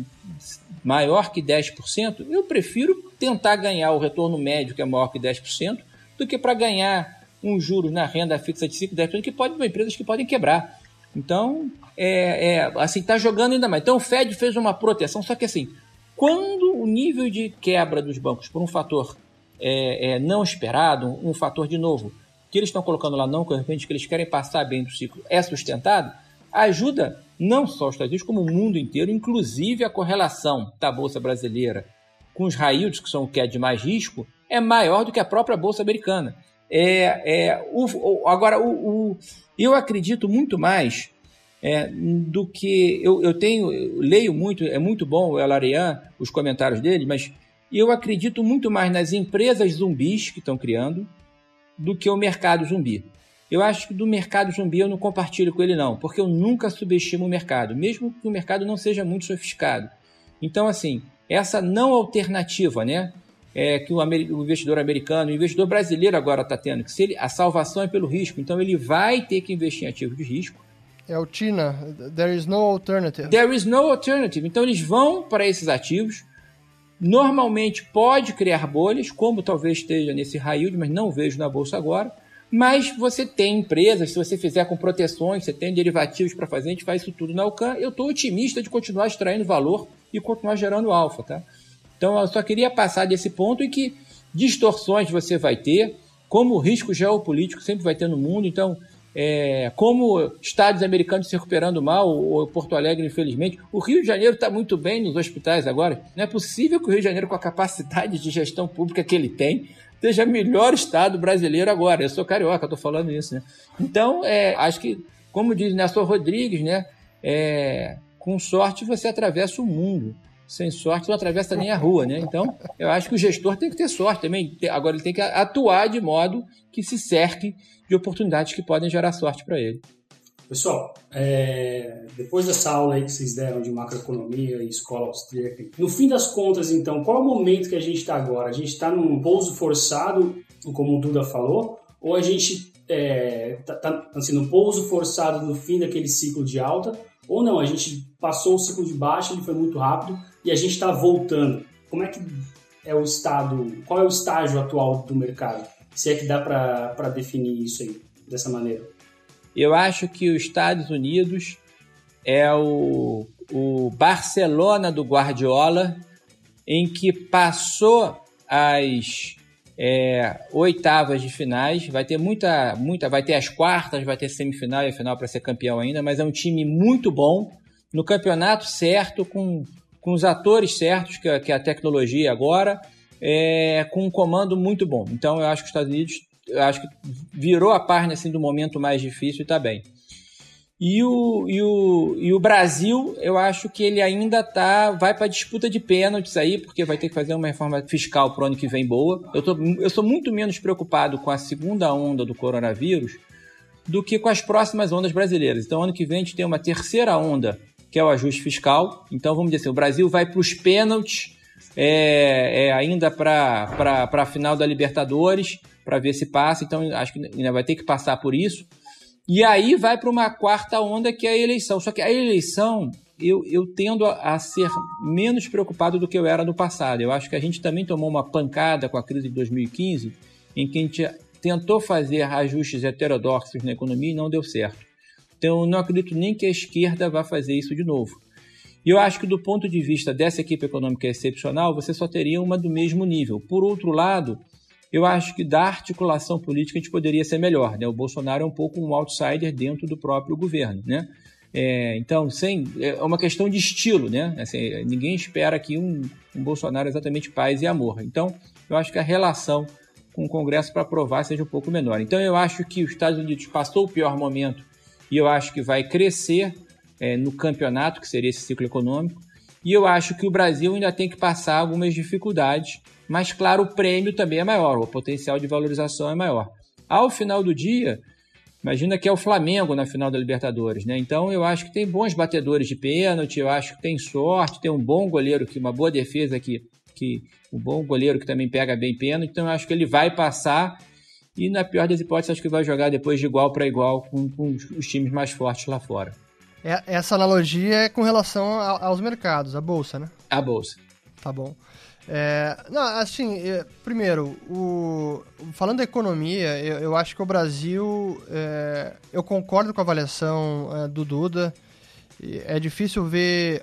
maior que 10%, eu prefiro tentar ganhar o retorno médio que é maior que 10% do que para ganhar um juros na renda fixa de 5, 10%, que pode empresas que podem quebrar. Então, é, é, assim, está jogando ainda mais. Então, o Fed fez uma proteção, só que assim, quando o nível de quebra dos bancos por um fator é, é, não esperado, um fator de novo, que eles estão colocando lá não correspondente, que eles querem passar bem do ciclo, é sustentado, ajuda não só os Estados Unidos, como o mundo inteiro, inclusive a correlação da Bolsa Brasileira com os yields, que são o que é de mais risco, é maior do que a própria Bolsa Americana. É, é, o, agora, o, o, eu acredito muito mais é, do que. Eu, eu tenho, eu leio muito, é muito bom o Elarian, os comentários dele, mas eu acredito muito mais nas empresas zumbis que estão criando do que o mercado zumbi. Eu acho que do mercado zumbi eu não compartilho com ele, não, porque eu nunca subestimo o mercado, mesmo que o mercado não seja muito sofisticado. Então, assim, essa não alternativa, né? é, que o, o, investidor americano, o investidor brasileiro agora está tendo, que se ele, a salvação é pelo risco, então ele vai ter que investir em ativos de risco. É o TINA, there is no alternative. There is no alternative. Então eles vão para esses ativos. Normalmente pode criar bolhas, como talvez esteja nesse yield, mas não vejo na bolsa agora. Mas você tem empresas, se você fizer com proteções, você tem derivativos para fazer, a gente faz isso tudo na Alcan. Eu estou otimista de continuar extraindo valor e continuar gerando alfa, tá? Então eu só queria passar desse ponto e que distorções você vai ter, como o risco geopolítico sempre vai ter no mundo. Então, é, como estados americanos se recuperando mal, ou Porto Alegre, infelizmente. O Rio de Janeiro está muito bem nos hospitais agora. Não é possível que o Rio de Janeiro, com a capacidade de gestão pública que ele tem, seja o melhor estado brasileiro agora. Eu sou carioca, estou falando isso, né? Então, é, acho que, como diz Nelson Rodrigues, né? É, com sorte você atravessa o mundo sem sorte não atravessa nem a rua, né? Então, eu acho que o gestor tem que ter sorte também. Agora, ele tem que atuar de modo que se cerque de oportunidades que podem gerar sorte para ele. Pessoal, é, depois dessa aula aí que vocês deram de macroeconomia e escola austríaca, no fim das contas, então, qual é o momento que a gente está agora? A gente está num pouso forçado, como o Duda falou, ou a gente está é, tá, tá, assim, no pouso forçado no fim daquele ciclo de alta, ou não, a gente passou o ciclo de baixa, ele foi muito rápido, e a gente está voltando. Como é que é o estado, qual é o estágio atual do mercado? Se é que dá para definir isso aí, dessa maneira. Eu acho que os Estados Unidos é o, o Barcelona do Guardiola, em que passou as é, oitavas de finais, vai ter muita, muita, vai ter as quartas, vai ter semifinal e final para ser campeão ainda, mas é um time muito bom no campeonato certo, com com os atores certos, que, que a tecnologia agora, é, com um comando muito bom. Então eu acho que os Estados Unidos eu acho que virou a página assim, do momento mais difícil e está bem. E o, e, o, e o Brasil, eu acho que ele ainda tá, vai para disputa de pênaltis aí, porque vai ter que fazer uma reforma fiscal para o ano que vem boa. Eu, tô, eu sou muito menos preocupado com a segunda onda do coronavírus do que com as próximas ondas brasileiras. Então, ano que vem a gente tem uma terceira onda, que é o ajuste fiscal. Então, vamos dizer assim, o Brasil vai para os pênaltis é, é, ainda para a final da Libertadores, para ver se passa. Então, acho que ainda vai ter que passar por isso. E aí vai para uma quarta onda que é a eleição. Só que a eleição eu, eu tendo a, a, ser menos preocupado do que eu era no passado. Eu acho que a gente também tomou uma pancada com a crise de 2015, em que a gente tentou fazer ajustes heterodoxos na economia e não deu certo. Então eu não acredito nem que a esquerda vá fazer isso de novo. E eu acho que do ponto de vista dessa equipe econômica excepcional, você só teria uma do mesmo nível. Por outro lado, eu acho que da articulação política a gente poderia ser melhor. Né? O Bolsonaro é um pouco um outsider dentro do próprio governo. Né? É, então, sem, é uma questão de estilo. Né? Assim, ninguém espera aqui um, um Bolsonaro exatamente paz e amor. Então, eu acho que a relação com o Congresso para aprovar seja um pouco menor. Então, eu acho que os Estados Unidos passou o pior momento e eu acho que vai crescer é, no campeonato, que seria esse ciclo econômico. E eu acho que o Brasil ainda tem que passar algumas dificuldades mas claro, o prêmio também é maior, o potencial de valorização é maior. Ao final do dia, imagina que é o Flamengo na final da Libertadores, né? Então eu acho que tem bons batedores de pênalti, eu acho que tem sorte, tem um bom goleiro que uma boa defesa que que um bom goleiro que também pega bem pênalti, então eu acho que ele vai passar e na pior das hipóteses acho que vai jogar depois de igual para igual com, com os times mais fortes lá fora. É, essa analogia é com relação aos mercados, a bolsa, né? A bolsa. Tá bom. É, não, assim, é, primeiro, o, falando da economia, eu, eu acho que o Brasil, é, eu concordo com a avaliação é, do Duda. É difícil ver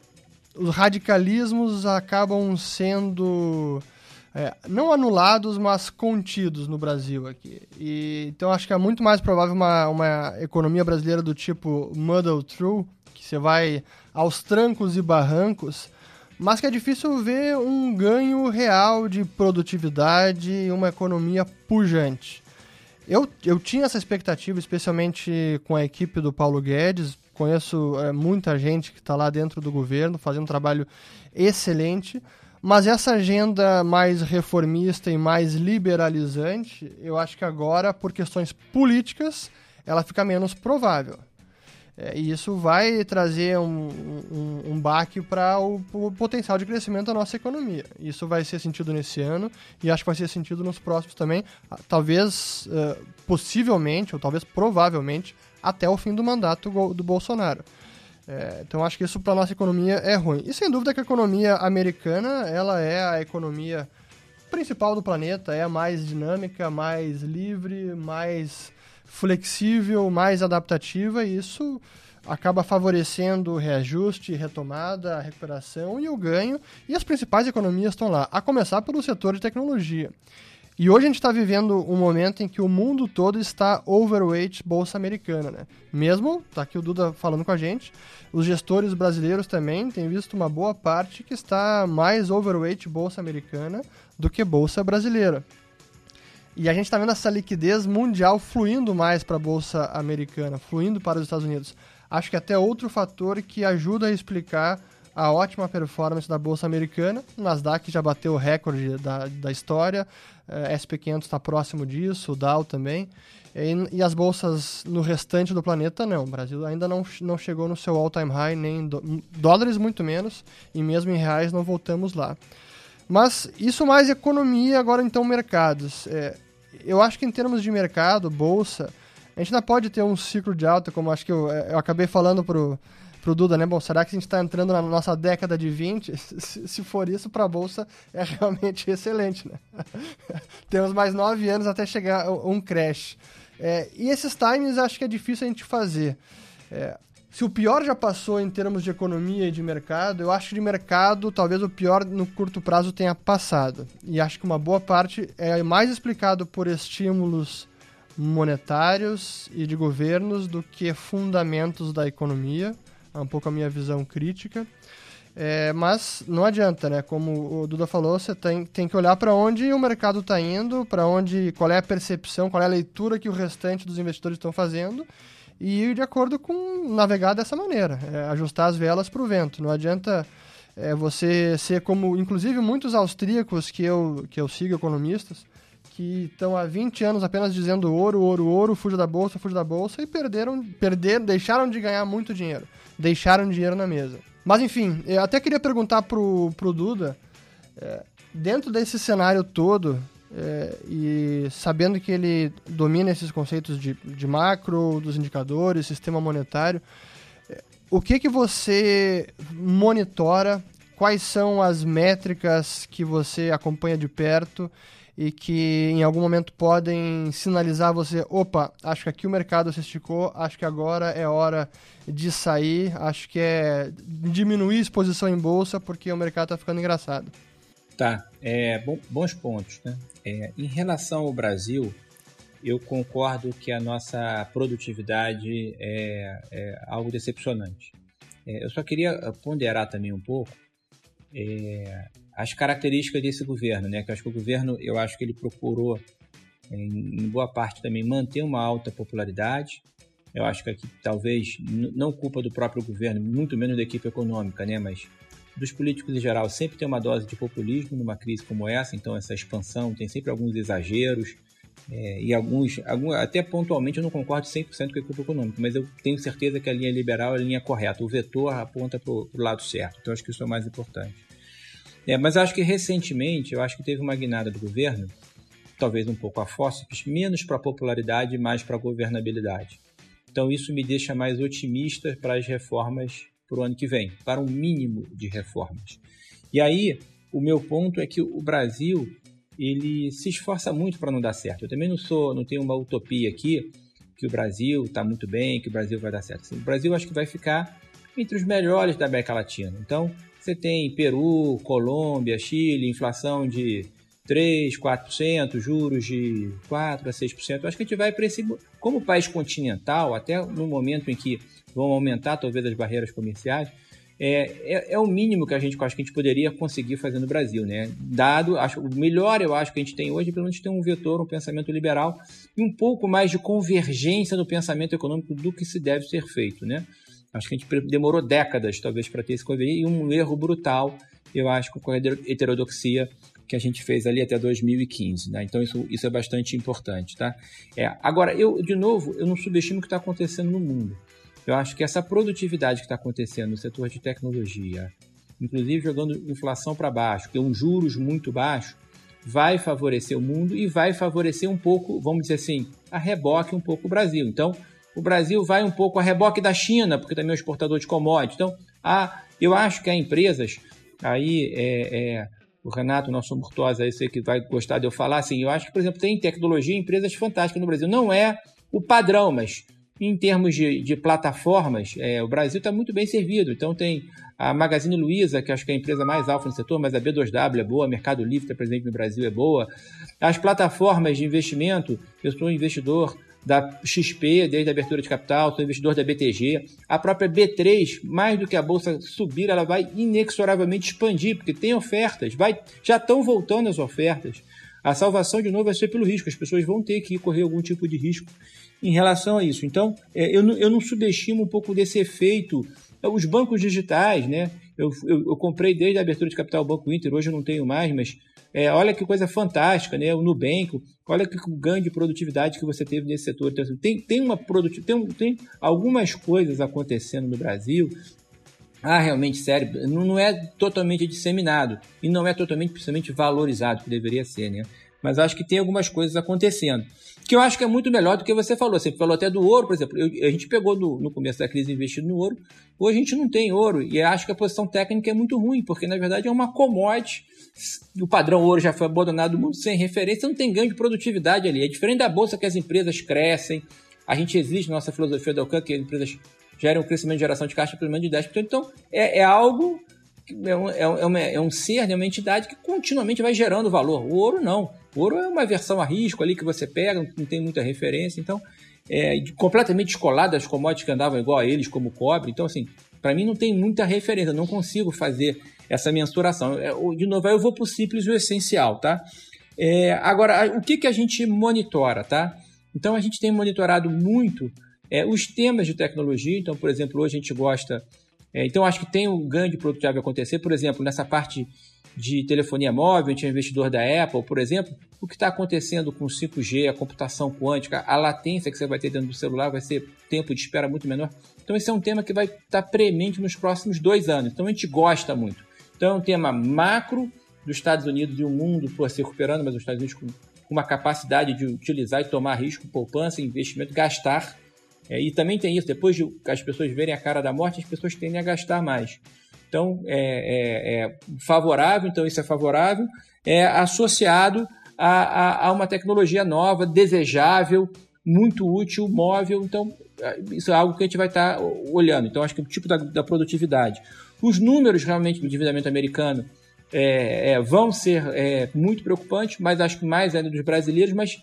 os radicalismos acabam sendo é, não anulados, mas contidos no Brasil aqui. E, então acho que é muito mais provável uma, uma economia brasileira do tipo muddle through, que você vai aos trancos e barrancos mas que é difícil ver um ganho real de produtividade e uma economia pujante. Eu, eu tinha essa expectativa, especialmente com a equipe do Paulo Guedes. Conheço é, muita gente que está lá dentro do governo, fazendo um trabalho excelente. Mas essa agenda mais reformista e mais liberalizante, eu acho que agora, por questões políticas, ela fica menos provável. É, e isso vai trazer um, um, um baque para o, o, potencial de crescimento da nossa economia. Isso vai ser sentido nesse ano e acho que vai ser sentido nos próximos também, talvez, uh, possivelmente, ou talvez provavelmente, até o fim do mandato do Bolsonaro. É, então acho que isso para nossa economia é ruim. E sem dúvida que a economia americana ela é a economia principal do planeta, é a mais dinâmica, mais livre, mais flexível, mais adaptativa, e isso acaba favorecendo o reajuste, retomada, recuperação e o ganho. E as principais economias estão lá, a começar pelo setor de tecnologia. E hoje a gente está vivendo um momento em que o mundo todo está overweight bolsa americana, né? Mesmo, tá aqui o Duda falando com a gente, os gestores brasileiros também têm visto uma boa parte que está mais overweight bolsa americana do que bolsa brasileira. E a gente está vendo essa liquidez mundial fluindo mais para a bolsa americana, fluindo para os Estados Unidos. Acho que até outro fator que ajuda a explicar a ótima performance da bolsa americana. O Nasdaq já bateu o recorde da, da história, é, SP500 está próximo disso, o Dow também. E, e, as bolsas no restante do planeta não. O Brasil ainda não, não chegou no seu all-time high, nem do, dólares muito menos, e mesmo em reais não voltamos lá. Mas isso mais economia, agora então mercados. É, eu acho que em termos de mercado, bolsa, a gente ainda pode ter um ciclo de alta, como acho que eu, eu acabei falando pro, pro Duda, né? Bom, será que a gente está entrando na nossa década de 20? Se, for isso, para a bolsa é realmente excelente, né? Temos mais nove anos até chegar um crash. É, e esses timings acho que é difícil a gente fazer. É, se o pior já passou em termos de economia e de mercado, eu acho que de mercado talvez o pior no curto prazo tenha passado. E acho que uma boa parte é mais explicado por estímulos monetários e de governos do que fundamentos da economia. É um pouco a minha visão crítica. É, mas não adianta, né? Como o Duda falou, você tem, tem que olhar para onde o mercado está indo, para onde, qual é a percepção, qual é a leitura que o restante dos investidores estão fazendo e ir de acordo com navegar dessa maneira, é, ajustar as velas para o vento. Não adianta é, você ser como, inclusive, muitos austríacos que eu, que eu sigo, economistas, que estão há 20 anos apenas dizendo ouro, ouro, ouro, fuja da bolsa, fuja da bolsa e perderam, perderam, deixaram de ganhar muito dinheiro, deixaram dinheiro na mesa. Mas enfim, eu até queria perguntar pro, pro Duda, é, dentro desse cenário todo, é, e sabendo que ele domina esses conceitos de, de macro, dos indicadores, sistema monetário, é, o que que você monitora? Quais são as métricas que você acompanha de perto e que em algum momento podem sinalizar você, opa, acho que aqui o mercado se esticou, acho que agora é hora de sair, acho que é diminuir a exposição em bolsa porque o mercado está ficando engraçado. Tá, é, bom, bons pontos. Né? É, em relação ao Brasil, eu concordo que a nossa produtividade é, é algo decepcionante. É, eu só queria ponderar também um pouco é, as características desse governo, né? Que acho que o governo, eu acho que ele procurou, em boa parte também, manter uma alta popularidade. Eu acho que aqui talvez não culpa do próprio governo, muito menos da equipe econômica, né? Mas dos políticos em geral sempre tem uma dose de populismo numa crise como essa. Então essa expansão tem sempre alguns exageros. É, e alguns, alguns, até pontualmente eu não concordo 100% com a equipe econômica, mas eu tenho certeza que a linha liberal é a linha correta, o vetor aponta para o lado certo, então acho que isso é o mais importante. É, mas acho que recentemente, eu acho que teve uma guinada do governo, talvez um pouco a fósseis, menos para popularidade e mais para governabilidade. Então isso me deixa mais otimista para as reformas para o ano que vem, para um mínimo de reformas. E aí, o meu ponto é que o Brasil ele se esforça muito para não dar certo. Eu também não sou, não tenho uma utopia aqui que o Brasil está muito bem, que o Brasil vai dar certo. O Brasil acho que vai ficar entre os melhores da América Latina. Então, você tem Peru, Colômbia, Chile, inflação de 3, 4%, juros de 4 a 6%. Eu acho que a gente vai para esse. Como país continental, até no momento em que vão aumentar talvez as barreiras comerciais, é, é, é, o mínimo que a gente acho que a gente poderia conseguir fazer no Brasil, né? Dado, acho, o melhor eu acho que a gente tem hoje, pelo menos tem um vetor, um pensamento liberal e um pouco mais de convergência no pensamento econômico do que se deve ser feito, né? Acho que a gente demorou décadas, talvez, para ter esse convênio, e um erro brutal, eu acho, com a heterodoxia que a gente fez ali até 2015, né? Então isso, isso é bastante importante, tá? É, agora, eu, de novo, eu não subestimo o que está acontecendo no mundo. Eu acho que essa produtividade que está acontecendo no setor de tecnologia, inclusive jogando inflação para baixo, é um juros muito baixo, vai favorecer o mundo e vai favorecer um pouco, vamos dizer assim, a reboque um pouco o Brasil. Então, o Brasil vai um pouco a reboque da China, porque também é um exportador de commodities. Então, há, eu acho que há empresas, aí é, é, o Renato, nosso Murtosa, sei que vai gostar de eu falar, assim, eu acho que, por exemplo, tem tecnologia, empresas fantásticas no Brasil. Não é o padrão, mas em termos de, de plataformas, é, o Brasil está muito bem servido. Então tem a Magazine Luiza, que acho que é a empresa mais alta no setor, mas a B2W é boa, Mercado Livre, que é presente no Brasil, é boa. As plataformas de investimento, eu sou investidor da XP desde a abertura de capital, sou investidor da BTG. A própria B3, mais do que a bolsa subir, ela vai inexoravelmente expandir, porque tem ofertas, vai, já estão voltando as ofertas. A salvação, de novo, vai ser pelo risco. As pessoas vão ter que correr algum tipo de risco em relação a isso. Então, é, eu, não, eu não subestimo um pouco desse efeito. Os bancos digitais, né? Eu, eu, eu, comprei desde a abertura de capital o Banco Inter, hoje eu não tenho mais, mas é, olha que coisa fantástica, né? O Nubank, olha que ganho de produtividade que você teve nesse setor. Então, assim, tem, tem, uma produtiv... tem, tem algumas coisas acontecendo no Brasil ah, realmente sério, não, é totalmente disseminado e não é totalmente principalmente valorizado, que deveria ser, né? Mas acho que tem algumas coisas acontecendo. Que eu acho que é muito melhor do que você falou. Você falou até do ouro, por exemplo. Eu, a gente pegou no, no começo da crise investido no ouro. Hoje a gente não tem ouro. E acho que a posição técnica é muito ruim, porque na verdade é uma commodity. O padrão ouro já foi abandonado mundo sem referência, não tem ganho de produtividade ali. É diferente da bolsa que as empresas crescem. A gente exige, nossa filosofia do Alcan, que as empresas gerem um crescimento de geração de caixa pelo menos de 10%. Então, é, é algo é um, é, uma, é um ser, é uma entidade que continuamente vai gerando valor. O ouro não. Ouro é uma versão a risco ali que você pega, não tem muita referência, então é completamente descolado das commodities que andavam igual a eles, como o cobre. Então, assim, Para mim não tem muita referência, não consigo fazer essa mensuração. É, de novo, eu vou para o simples e o essencial, tá? É, agora, o que, que a gente monitora, tá? Então, a gente tem monitorado muito é, os temas de tecnologia. Então, por exemplo, hoje a gente gosta... É, então, acho que tem um ganho de produtividade acontecer. Por exemplo, nessa parte de telefonia móvel, a gente é investidor da Apple, por exemplo, o que está acontecendo com 5G, a computação quântica, a latência que você vai ter dentro do celular vai ser tempo de espera muito menor. Então, esse é um tema que vai estar tá premente nos próximos dois anos. Então, a gente gosta muito. Então, é um tema macro dos Estados Unidos e o mundo por se recuperando, mas os Estados Unidos com, uma capacidade de utilizar e tomar risco, poupança, investimento, gastar. É, e também tem isso, depois de as pessoas verem a cara da morte, as pessoas tendem a gastar mais. Então, é, é, é favorável, então isso é favorável, é associado a, a, a, uma tecnologia nova, desejável, muito útil, móvel. Então, é, isso é algo que a gente vai estar olhando. Então, acho que o tipo da, da produtividade. Os números realmente do endividamento americano é, é, vão ser é, muito preocupantes, mas acho que mais ainda dos brasileiros. Mas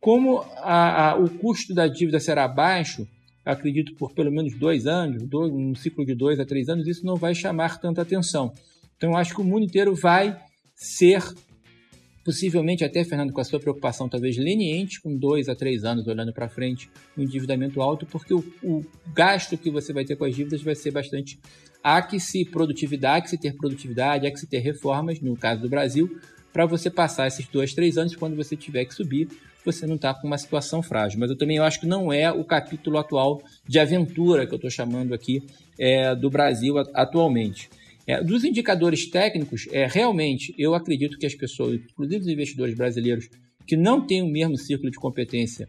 como a, a, o custo da dívida será baixo, acredito por pelo menos dois anos, dois, um ciclo de dois a três anos, isso não vai chamar tanta atenção. Então, acho que o mundo inteiro vai ser, possivelmente até, Fernando, com a sua preocupação talvez leniente, com dois a três anos olhando para frente, um endividamento alto, porque o, o gasto que você vai ter com as dívidas vai ser bastante há que se produtividade, há que se ter produtividade, há que se ter reformas, no caso do Brasil, para você passar esses dois, três anos, quando você tiver que subir, você não está com uma situação frágil. Mas eu também acho que não é o capítulo atual de aventura que eu estou chamando aqui é, do Brasil atualmente. É, dos indicadores técnicos, é, realmente eu acredito que as pessoas, inclusive os investidores brasileiros, que não têm o mesmo círculo de competência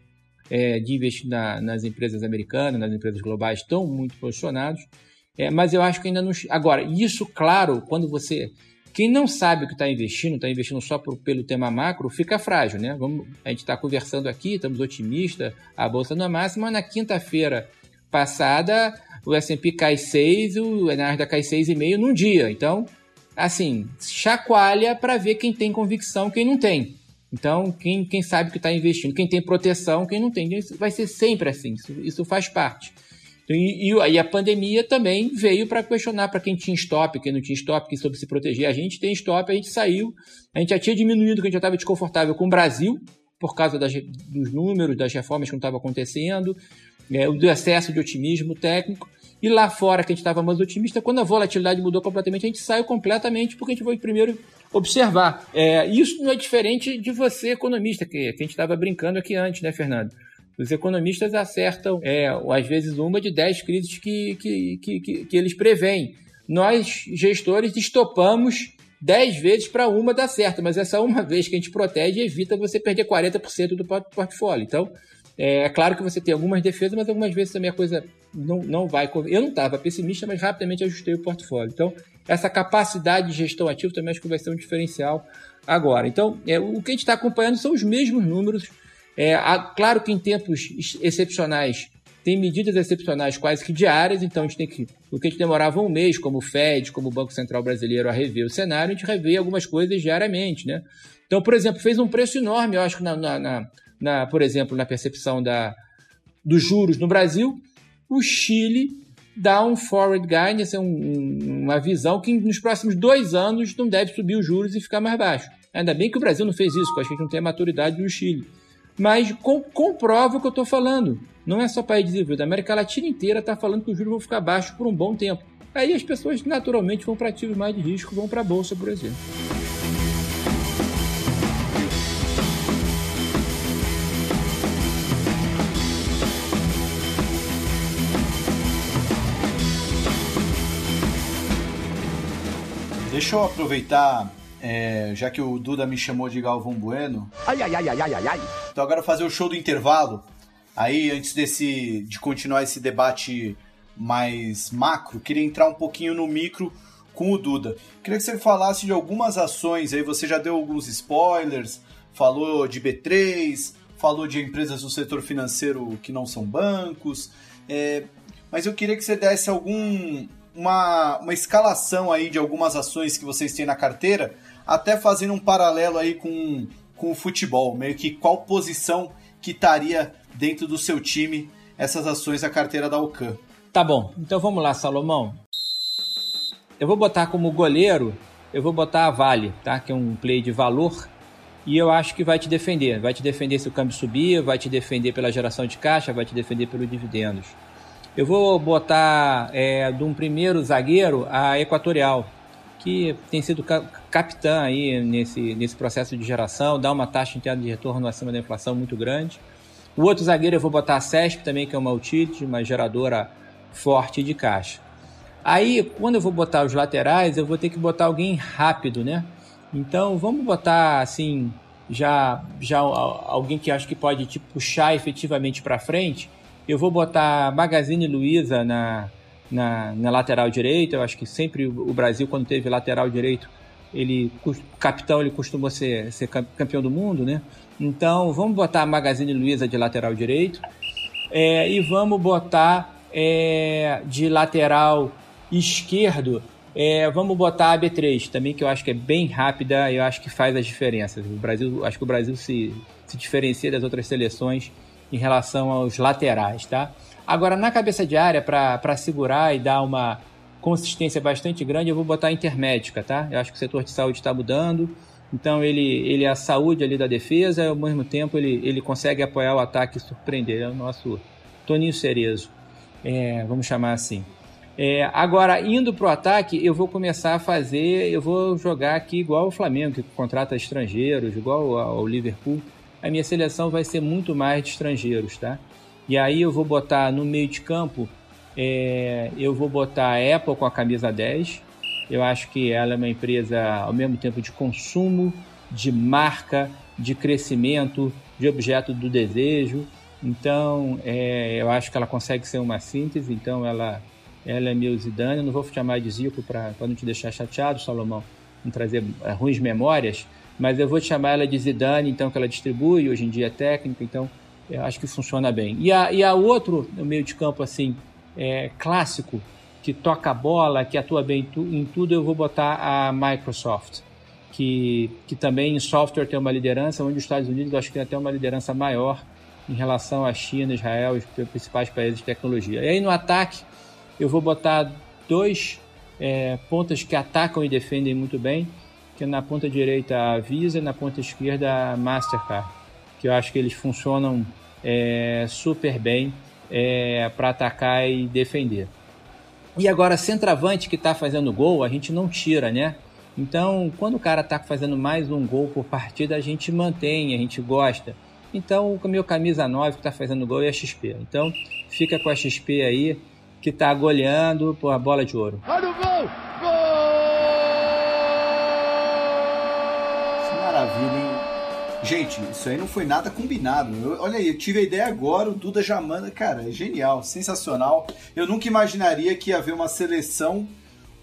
é, de investir na, nas empresas americanas, nas empresas globais, estão muito posicionados. É, mas eu acho que ainda não. Agora, isso, claro, quando você. Quem não sabe o que está investindo, está investindo só pelo tema macro, fica frágil, né? Vamos, a gente está conversando aqui, estamos otimistas, a bolsa não é máxima, na quinta-feira passada o S&P cai 6 e o Nasdaq cai 6,5 num dia. Então, assim, chacoalha para ver quem tem convicção quem não tem. Então, quem, quem sabe que está investindo, quem tem proteção, quem não tem. Vai ser sempre assim, isso, isso faz parte. E, e, e a pandemia também veio para questionar para quem tinha stop, quem não tinha stop, quem soube se proteger. A gente tem stop, a gente saiu, a gente já tinha diminuído, que a gente já estava desconfortável com o Brasil, por causa das, dos números, das reformas que não estavam acontecendo, é, do excesso de otimismo técnico. E lá fora, que a gente estava mais otimista, quando a volatilidade mudou completamente, a gente saiu completamente, porque a gente foi primeiro observar. É, isso não é diferente de você, economista, que, que a gente estava brincando aqui antes, né, Fernando? Os economistas acertam, é, às vezes, uma de dez crises que, que, que, que, eles preveem. Nós, gestores, estopamos dez vezes para uma dar certo, mas essa uma vez que a gente protege evita você perder 40% do portfólio. Então, é, é, claro que você tem algumas defesas, mas algumas vezes também a coisa não, não vai. Eu não estava pessimista, mas rapidamente ajustei o portfólio. Então, essa capacidade de gestão ativa também acho que vai ser um diferencial agora. Então, é, o que a gente está acompanhando são os mesmos números é, há, claro que em tempos excepcionais tem medidas excepcionais quase que diárias, então a gente tem que. O que a gente demorava um mês, como o Fed, como o Banco Central Brasileiro, a rever o cenário, a gente revê algumas coisas diariamente, né? Então, por exemplo, fez um preço enorme, eu acho, na, na, na, na por exemplo, na percepção da, dos juros no Brasil. O Chile dá um forward guidance, um, uma visão que nos próximos dois anos não deve subir os juros e ficar mais baixo. Ainda bem que o Brasil não fez isso, porque acho que a gente não tem a maturidade do Chile mas com, comprova o que eu estou falando. Não é só país desenvolvido, a América Latina inteira está falando que os juros vão ficar baixos por um bom tempo. Aí as pessoas naturalmente vão para ativos mais de risco, vão para a bolsa, por exemplo. Deixa eu aproveitar é, já que o Duda me chamou de Galvão Bueno. Ai, ai, ai, ai, ai, ai. Então agora fazer o show do intervalo. Aí, antes desse de continuar esse debate mais macro, queria entrar um pouquinho no micro com o Duda. Queria que você falasse de algumas ações, aí você já deu alguns spoilers, falou de B3, falou de empresas do setor financeiro que não são bancos, é, mas eu queria que você desse algum uma, uma escalação aí de algumas ações que vocês têm na carteira até fazendo um paralelo aí com, com o futebol, meio que qual posição que estaria dentro do seu time essas ações da carteira da Alcan. Tá bom, então vamos lá, Salomão. eu vou botar como goleiro, eu vou botar a Vale, tá? Que é um play de valor. E eu acho que vai te defender. Vai te defender se o câmbio subir, vai te defender pela geração de caixa, vai te defender pelos dividendos. Eu vou botar é, de um primeiro zagueiro a Equatorial, que tem sido capitã aí nesse, nesse processo de geração, dá uma taxa interna de retorno acima da inflação muito grande. O outro zagueiro eu vou botar a CESP também, que é uma utility, uma geradora forte de caixa. Aí, quando eu vou botar os laterais, eu vou ter que botar alguém rápido, né? Então, vamos botar assim, já já alguém que acho que pode te puxar efetivamente para frente. Eu vou botar Magazine Luiza na, na, na, lateral direita. Eu acho que sempre o Brasil, quando teve lateral direito, ele capitão ele costumou ser, ser campeão do mundo, né? Então vamos botar a Magazine Luiza de lateral direito é, e vamos botar é, de lateral esquerdo, é, vamos botar a B3 também, que eu acho que é bem rápida e eu acho que faz as diferenças. O Brasil, acho que o Brasil se, se diferencia das outras seleções em relação aos laterais, tá? Agora, na cabeça de área, para segurar e dar uma consistência bastante grande, eu vou botar intermédica, tá? Eu acho que o setor de saúde está mudando, então ele, ele é a saúde ali da defesa e ao mesmo tempo ele, ele consegue apoiar o ataque e surpreender. É o nosso Toninho Cerezo, é, vamos chamar assim. É, agora, indo para o ataque, eu vou começar a fazer, eu vou jogar aqui igual o Flamengo, que contrata estrangeiros, igual ao Liverpool. A minha seleção vai ser muito mais de estrangeiros, tá? E aí eu vou botar no meio de campo, é, eu vou botar a Apple com a camisa 10. Eu acho que ela é uma empresa ao mesmo tempo de consumo, de marca, de crescimento, de objeto do desejo. Então, é, eu acho que ela consegue ser uma síntese. Então, ela ela é meu Zidane. Eu não vou chamar de Zico para não te deixar chateado, Salomão, não trazer é, ruins memórias, mas eu vou chamar ela de Zidane, então, que ela distribui, hoje em dia é técnica, então eu acho que funciona bem. E a, e a outro, no meio de campo, assim, é, clássico, que toca a bola, que atua bem em, tu, em tudo, eu vou botar a Microsoft. Que, que também em software tem uma liderança, onde os Estados Unidos acho que tem até uma liderança maior em relação à China, Israel, os principais países de tecnologia. E aí no ataque, eu vou botar dois é, pontas que atacam e defendem muito bem, que é na ponta direita a Visa e na ponta esquerda a Mastercard, que eu acho que eles funcionam é, super bem é, para atacar e defender. E agora, centroavante que está fazendo gol, a gente não tira, né? Então, quando o cara está fazendo mais um gol por partida, a gente mantém, a gente gosta. Então, o meu camisa 9 que está fazendo gol é a XP. Então, fica com a XP aí que está goleando por a bola de ouro. Olha o gol! Gol! Que maravilha, hein? Gente, isso aí não foi nada combinado. Eu, olha aí, eu tive a ideia agora, o Duda já manda. Cara, é genial, sensacional. Eu nunca imaginaria que ia haver uma seleção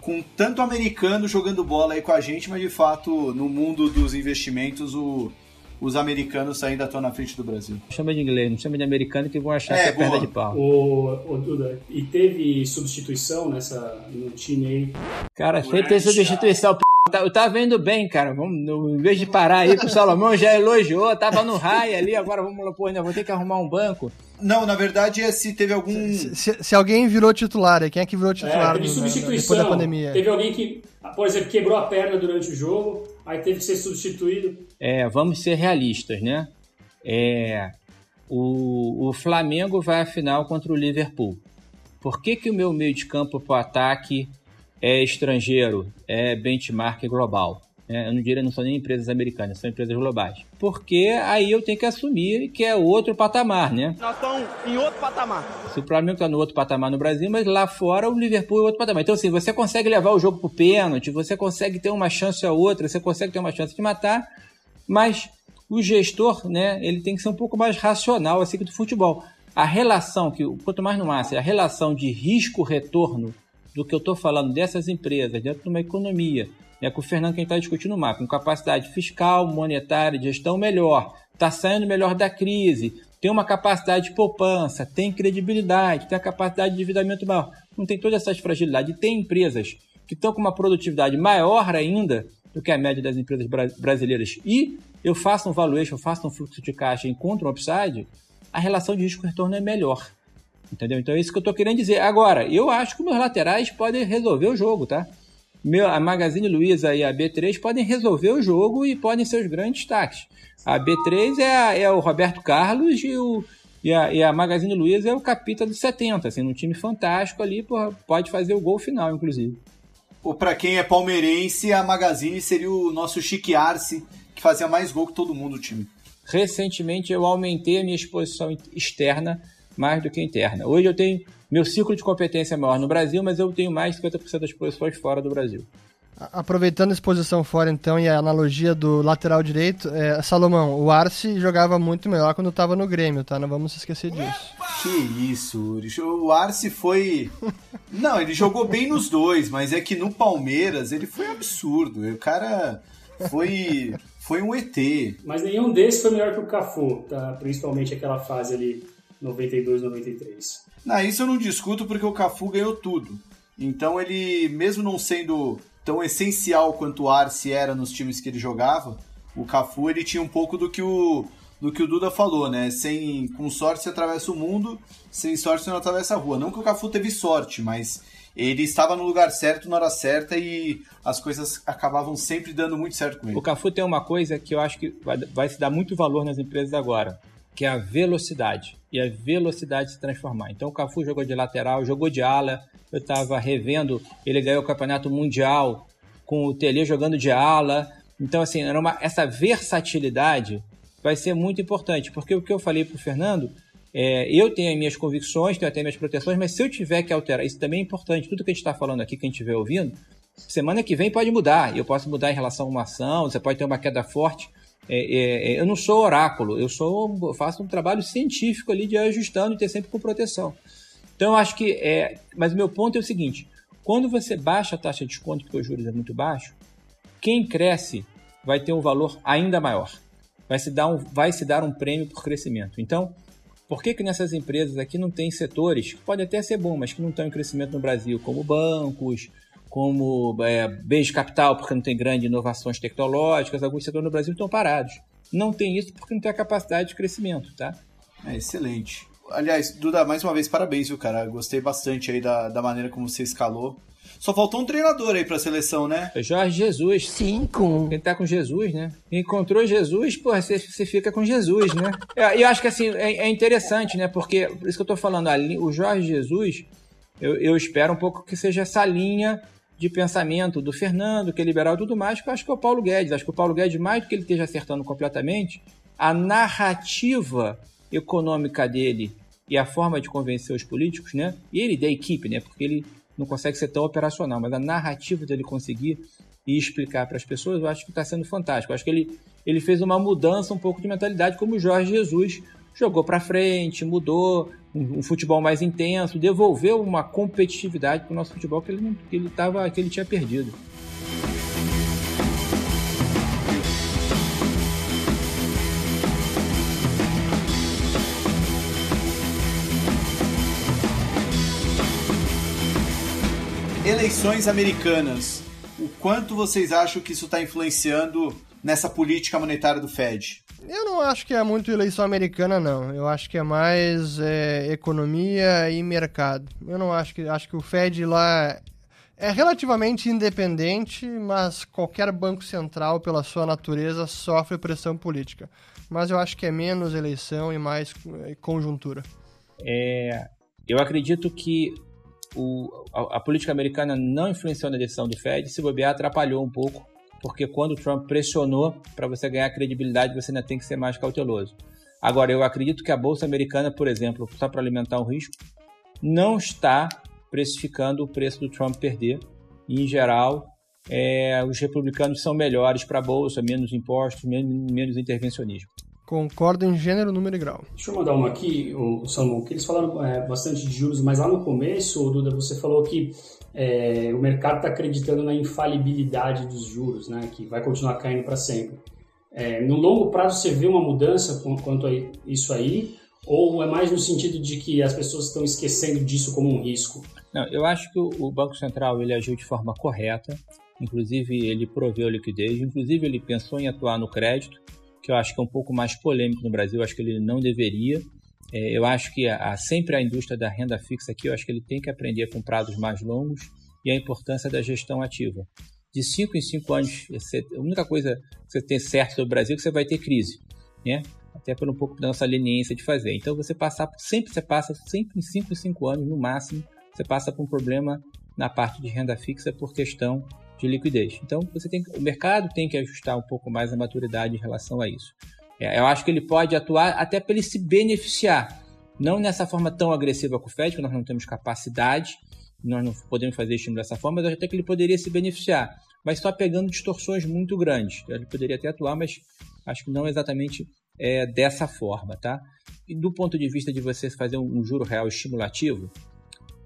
com tanto americano jogando bola aí com a gente, mas de fato, no mundo dos investimentos, o, os americanos ainda estão na frente do Brasil. Chama de inglês, não chama de americano que vão achar é, que é perda de pau. O, o Duda, e teve substituição nessa, no time aí? Cara, sempre tem substituição. Eu tava vendo bem, cara. Vamos, em vez de parar aí, o Salomão já elogiou, tava no raio ali, agora vamos lá, pô, ainda vou ter que arrumar um banco. Não, na verdade é se teve algum. Se, se, se alguém virou titular, quem é que virou titular é, teve substituição, depois da pandemia? Teve alguém que, por exemplo, quebrou a perna durante o jogo, aí teve que ser substituído. É, vamos ser realistas, né? É, o, o Flamengo vai à final contra o Liverpool. Por que, que o meu meio de campo para o ataque é estrangeiro, é benchmark global? É, eu não diria, não são nem empresas americanas, são empresas globais. Porque aí eu tenho que assumir que é outro patamar, né? Nós estamos em outro patamar. Se o Flamengo está no outro patamar no Brasil, mas lá fora o Liverpool é outro patamar. Então, assim, você consegue levar o jogo pro pênalti, você consegue ter uma chance ou outra, você consegue ter uma chance de matar, mas o gestor, né, ele tem que ser um pouco mais racional assim que do futebol. A relação, que quanto mais no máximo, a relação de risco-retorno do que eu estou falando dessas empresas dentro de uma economia. É com o Fernando quem está discutindo mapa, com capacidade fiscal, monetária, gestão melhor, está saindo melhor da crise, tem uma capacidade de poupança, tem credibilidade, tem a capacidade de endividamento maior, não tem todas essas fragilidades. tem empresas que estão com uma produtividade maior ainda do que a média das empresas brasileiras. E eu faço um valuation, eu faço um fluxo de caixa e encontro um upside, a relação de risco-retorno é melhor. Entendeu? Então é isso que eu estou querendo dizer. Agora, eu acho que meus laterais podem resolver o jogo, tá? meu, a Magazine Luiza e a B3 podem resolver o jogo e podem ser os grandes destaques. A B3 é, a, é o Roberto Carlos e, o, e, a, e a Magazine Luiza é o capita dos 70, assim, um time fantástico ali, porra, pode fazer o gol final, inclusive. Ou para quem é palmeirense, a Magazine seria o nosso Chique Arce, que fazia mais gol que todo mundo no time. Recentemente eu aumentei a minha exposição externa mais do que interna. Hoje eu tenho meu ciclo de competência é maior no Brasil, mas eu tenho mais de 50% das exposições fora do Brasil. Aproveitando a exposição fora, então, e a analogia do lateral direito, é, Salomão, o Arce jogava muito melhor quando estava no Grêmio, tá? Não vamos esquecer disso. Que isso, Uri. O Arce foi. Não, ele jogou bem nos dois, mas é que no Palmeiras ele foi absurdo. O cara foi. Foi um ET. Mas nenhum desses foi melhor que o Cafu, tá? Principalmente aquela fase ali, 92, 93. Não, isso eu não discuto porque o Cafu ganhou tudo. Então ele, mesmo não sendo tão essencial quanto o Arce era nos times que ele jogava, o Cafu ele tinha um pouco do que o do que o Duda falou, né? Sem com sorte você atravessa o mundo, sem sorte você não atravessa a rua. Não que o Cafu teve sorte, mas ele estava no lugar certo na hora certa e as coisas acabavam sempre dando muito certo com ele. O Cafu tem uma coisa que eu acho que vai, vai se dar muito valor nas empresas agora, que é a velocidade e a velocidade de se transformar. Então o Cafu jogou de lateral, jogou de ala, eu estava revendo, ele ganhou o campeonato mundial com o Tele jogando de ala. Então, assim, era uma, essa versatilidade vai ser muito importante, porque o que eu falei para o Fernando, é, eu tenho as minhas convicções, tenho até minhas proteções, mas se eu tiver que alterar, isso também é importante, tudo que a gente está falando aqui, quem estiver ouvindo, semana que vem pode mudar, eu posso mudar em relação a uma ação, você pode ter uma queda forte, é, é, é eu não sou oráculo, eu sou faço um trabalho científico ali de ajustando e ter sempre com proteção. Então eu acho que é. Mas meu ponto é o seguinte: quando você baixa a taxa de desconto, porque os juros é muito baixo, quem cresce vai ter um valor ainda maior. Vai se dar um, vai se dar um prêmio por crescimento. Então, por que, que nessas empresas aqui não tem setores que podem até ser bom, mas que não estão em crescimento no Brasil, como bancos, como é, bens de capital, porque não tem grandes inovações tecnológicas, alguns setores no Brasil estão parados. Não tem isso porque não tem a capacidade de crescimento, tá? É excelente. Aliás, Duda, mais uma vez, parabéns, viu, cara? Gostei bastante aí da, da maneira como você escalou. Só faltou um treinador aí pra seleção, né? É Jorge Jesus. Cinco. Quem tá com Jesus, né? Encontrou Jesus, pô, você, você fica com Jesus, né? É, eu acho que assim, é, é, interessante, né? Porque, por isso que eu tô falando, ali, o Jorge Jesus, eu, eu espero um pouco que seja essa linha de pensamento do Fernando, que é liberal e tudo mais, que eu acho que é o Paulo Guedes. Acho que o Paulo Guedes, mais do que ele esteja acertando completamente, a narrativa econômica dele e a forma de convencer os políticos, né? E ele da equipe, né? Porque ele não consegue ser tão operacional, mas a narrativa dele conseguir e explicar para as pessoas, eu acho que está sendo fantástico. Eu acho que ele, ele fez uma mudança um pouco de mentalidade, como o Jorge Jesus jogou para frente, mudou um, um, futebol mais intenso, devolveu uma competitividade para o nosso futebol que ele, que ele, tava, que ele tinha perdido. eleições americanas, o quanto vocês acham que isso está influenciando nessa política monetária do Fed? Eu não acho que é muito eleição americana, não. Eu acho que é mais é, economia e mercado. Eu não acho que acho que o Fed lá é relativamente independente, mas qualquer banco central, pela sua natureza, sofre pressão política. Mas eu acho que é menos eleição e mais é, conjuntura. É, eu acredito que o, a, a, política americana não influenciou na decisão do Fed, se bobear atrapalhou um pouco, porque quando o Trump pressionou para você ganhar credibilidade, você ainda tem que ser mais cauteloso. Agora, eu acredito que a bolsa americana, por exemplo, só para alimentar um risco, não está precificando o preço do Trump perder. Em geral, é, os republicanos são melhores para a bolsa, menos impostos, menos, menos intervencionismo. Concordo em gênero, número e grau. Deixa eu mandar uma aqui, o Salomão, que eles falaram é, bastante de juros, mas lá no começo, Duda, você falou que é, o mercado está acreditando na infalibilidade dos juros, né, que vai continuar caindo para sempre. É, no longo prazo, você vê uma mudança quanto a isso aí, ou é mais no sentido de que as pessoas estão esquecendo disso como um risco? Não, eu acho que o Banco Central ele agiu de forma correta, inclusive ele proveu liquidez, inclusive ele pensou em atuar no crédito, que eu acho que é um pouco mais polêmico no Brasil, eu acho que ele não deveria. É, eu acho que a, sempre a indústria da renda fixa aqui, eu acho que ele tem que aprender com prazos mais longos e a importância da gestão ativa. De 5 em 5 anos, a única coisa que você tem certo sobre o Brasil é que você vai ter crise, né? Até por um pouco da nossa leniência de fazer. Então você passar, sempre você passa, sempre em 5 em 5 anos, no máximo, você passa por um problema na parte de renda fixa por questão de liquidez. Então você tem, o mercado tem que ajustar um pouco mais a maturidade em relação a isso. É, eu acho que ele pode atuar até para ele se beneficiar, não nessa forma tão agressiva com o Fed, que nós não temos capacidade, nós não podemos fazer estímulo dessa forma, mas até que ele poderia se beneficiar, mas só pegando distorções muito grandes. Ele poderia até atuar, mas acho que não exatamente é, dessa forma, tá? E do ponto de vista de você fazer um, um juro real estimulativo,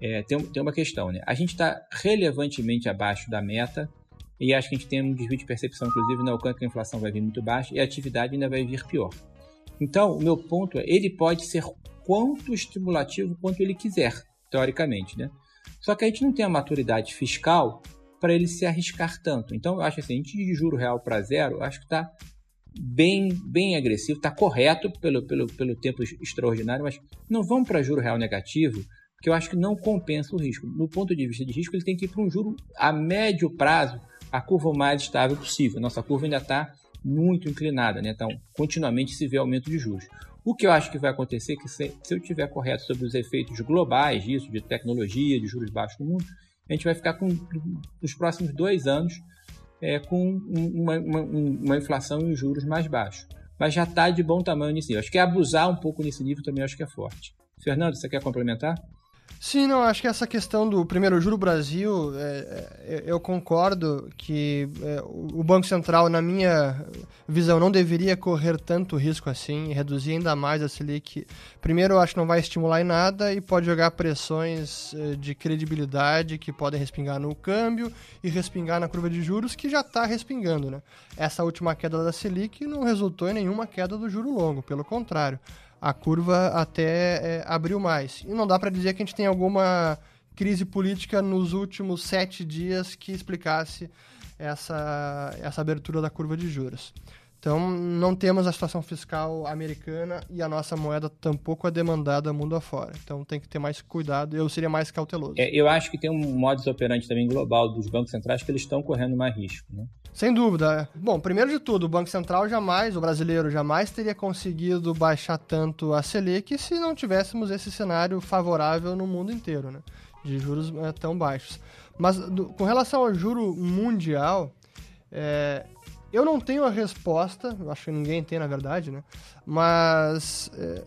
é, tem, tem uma questão, né? A gente está relevantemente abaixo da meta e acho que a gente tem um desvio de percepção, inclusive, no alcance que a inflação vai vir muito baixa e a atividade ainda vai vir pior. Então, o meu ponto é, ele pode ser quanto estimulativo quanto ele quiser, teoricamente, né? Só que a gente não tem a maturidade fiscal para ele se arriscar tanto. Então, eu acho assim, a gente de juro real para zero, acho que está bem, bem agressivo, está correto pelo, pelo, pelo tempo extraordinário, mas não vamos para juro real negativo, que eu acho que não compensa o risco. No ponto de vista de risco, ele tem que ir para um juro a médio prazo, a curva mais estável possível. Nossa curva ainda está muito inclinada, né? então continuamente se vê aumento de juros. O que eu acho que vai acontecer é que se, se eu tiver correto sobre os efeitos globais disso, de tecnologia, de juros baixos no mundo, a gente vai ficar com, nos próximos dois anos é, com uma, uma, uma inflação e juros mais baixos. Mas já está de bom tamanho nesse nível. Acho que abusar um pouco nesse nível também acho que é forte. Fernando, você quer complementar? Sim, não, acho que essa questão do primeiro juro Brasil, é, é, eu concordo que é, o Banco Central, na minha visão, não deveria correr tanto risco assim, reduzir ainda mais a Selic. Primeiro, eu acho que não vai estimular em nada e pode jogar pressões é, de credibilidade que podem respingar no câmbio e respingar na curva de juros, que já está respingando. Né? Essa última queda da Selic não resultou em nenhuma queda do juro longo, pelo contrário a curva até é, abriu mais. E não dá para dizer que a gente tem alguma crise política nos últimos sete dias que explicasse essa, essa abertura da curva de juros. Então, não temos a situação fiscal americana e a nossa moeda tampouco é demandada mundo afora. Então, tem que ter mais cuidado. Eu seria mais cauteloso. É, eu acho que tem um modus operandi também global dos bancos centrais que eles estão correndo mais risco. Né? Sem dúvida. Bom, primeiro de tudo, o Banco Central jamais, o brasileiro jamais teria conseguido baixar tanto a Selic se não tivéssemos esse cenário favorável no mundo inteiro, né? De juros é, tão baixos. Mas do, com relação ao juro mundial, é, eu não tenho a resposta, acho que ninguém tem na verdade, né? Mas é,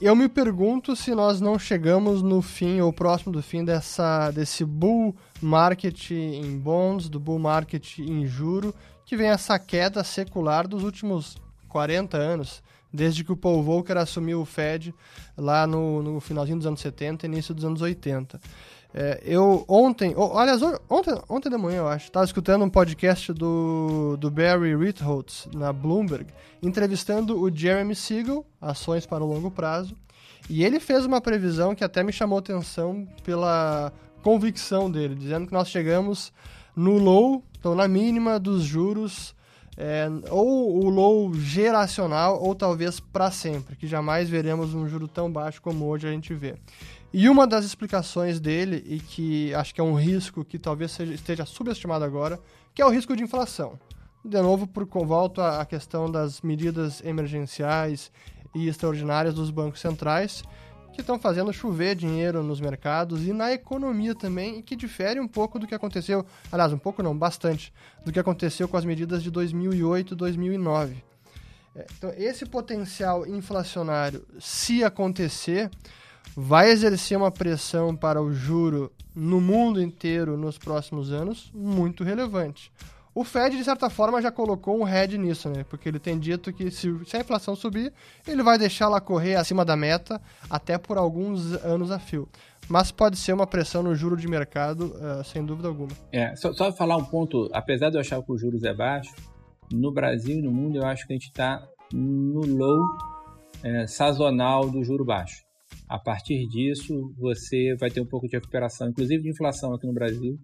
eu me pergunto se nós não chegamos no fim ou próximo do fim dessa, desse bull market em bonds, do bull market em juro, que vem essa queda secular dos últimos 40 anos, desde que o Paul Volcker assumiu o Fed lá no, no finalzinho dos anos 70 início dos anos 80. É, eu ontem, oh, aliás, ontem, ontem de manhã, eu acho, estava escutando um podcast do, do Barry Ritholtz na Bloomberg, entrevistando o Jeremy Siegel, ações para o longo prazo, e ele fez uma previsão que até me chamou atenção pela convicção dele, dizendo que nós chegamos no low, então na mínima dos juros, é, ou o low geracional, ou talvez para sempre, que jamais veremos um juro tão baixo como hoje a gente vê. E uma das explicações dele, e que acho que é um risco que talvez seja, esteja subestimado agora, que é o risco de inflação. De novo, por volto à questão das medidas emergenciais e extraordinárias dos bancos centrais, que estão fazendo chover dinheiro nos mercados e na economia também, e que difere um pouco do que aconteceu, aliás, um pouco não, bastante, do que aconteceu com as medidas de 2008 e 2009. É, então, esse potencial inflacionário, se acontecer, vai exercer uma pressão para o juro no mundo inteiro nos próximos anos muito relevante. O Fed, de certa forma, já colocou um head nisso, né? Porque ele tem dito que se, se a inflação subir, ele vai deixar ela correr acima da meta até por alguns anos a fio. Mas pode ser uma pressão no juro de mercado, uh, sem dúvida alguma. É, só, só falar um ponto, apesar de eu achar que o juros é baixo, no Brasil e no mundo eu acho que a gente está no low é, sazonal do juro baixo. A partir disso, você vai ter um pouco de recuperação, inclusive de inflação aqui no Brasil.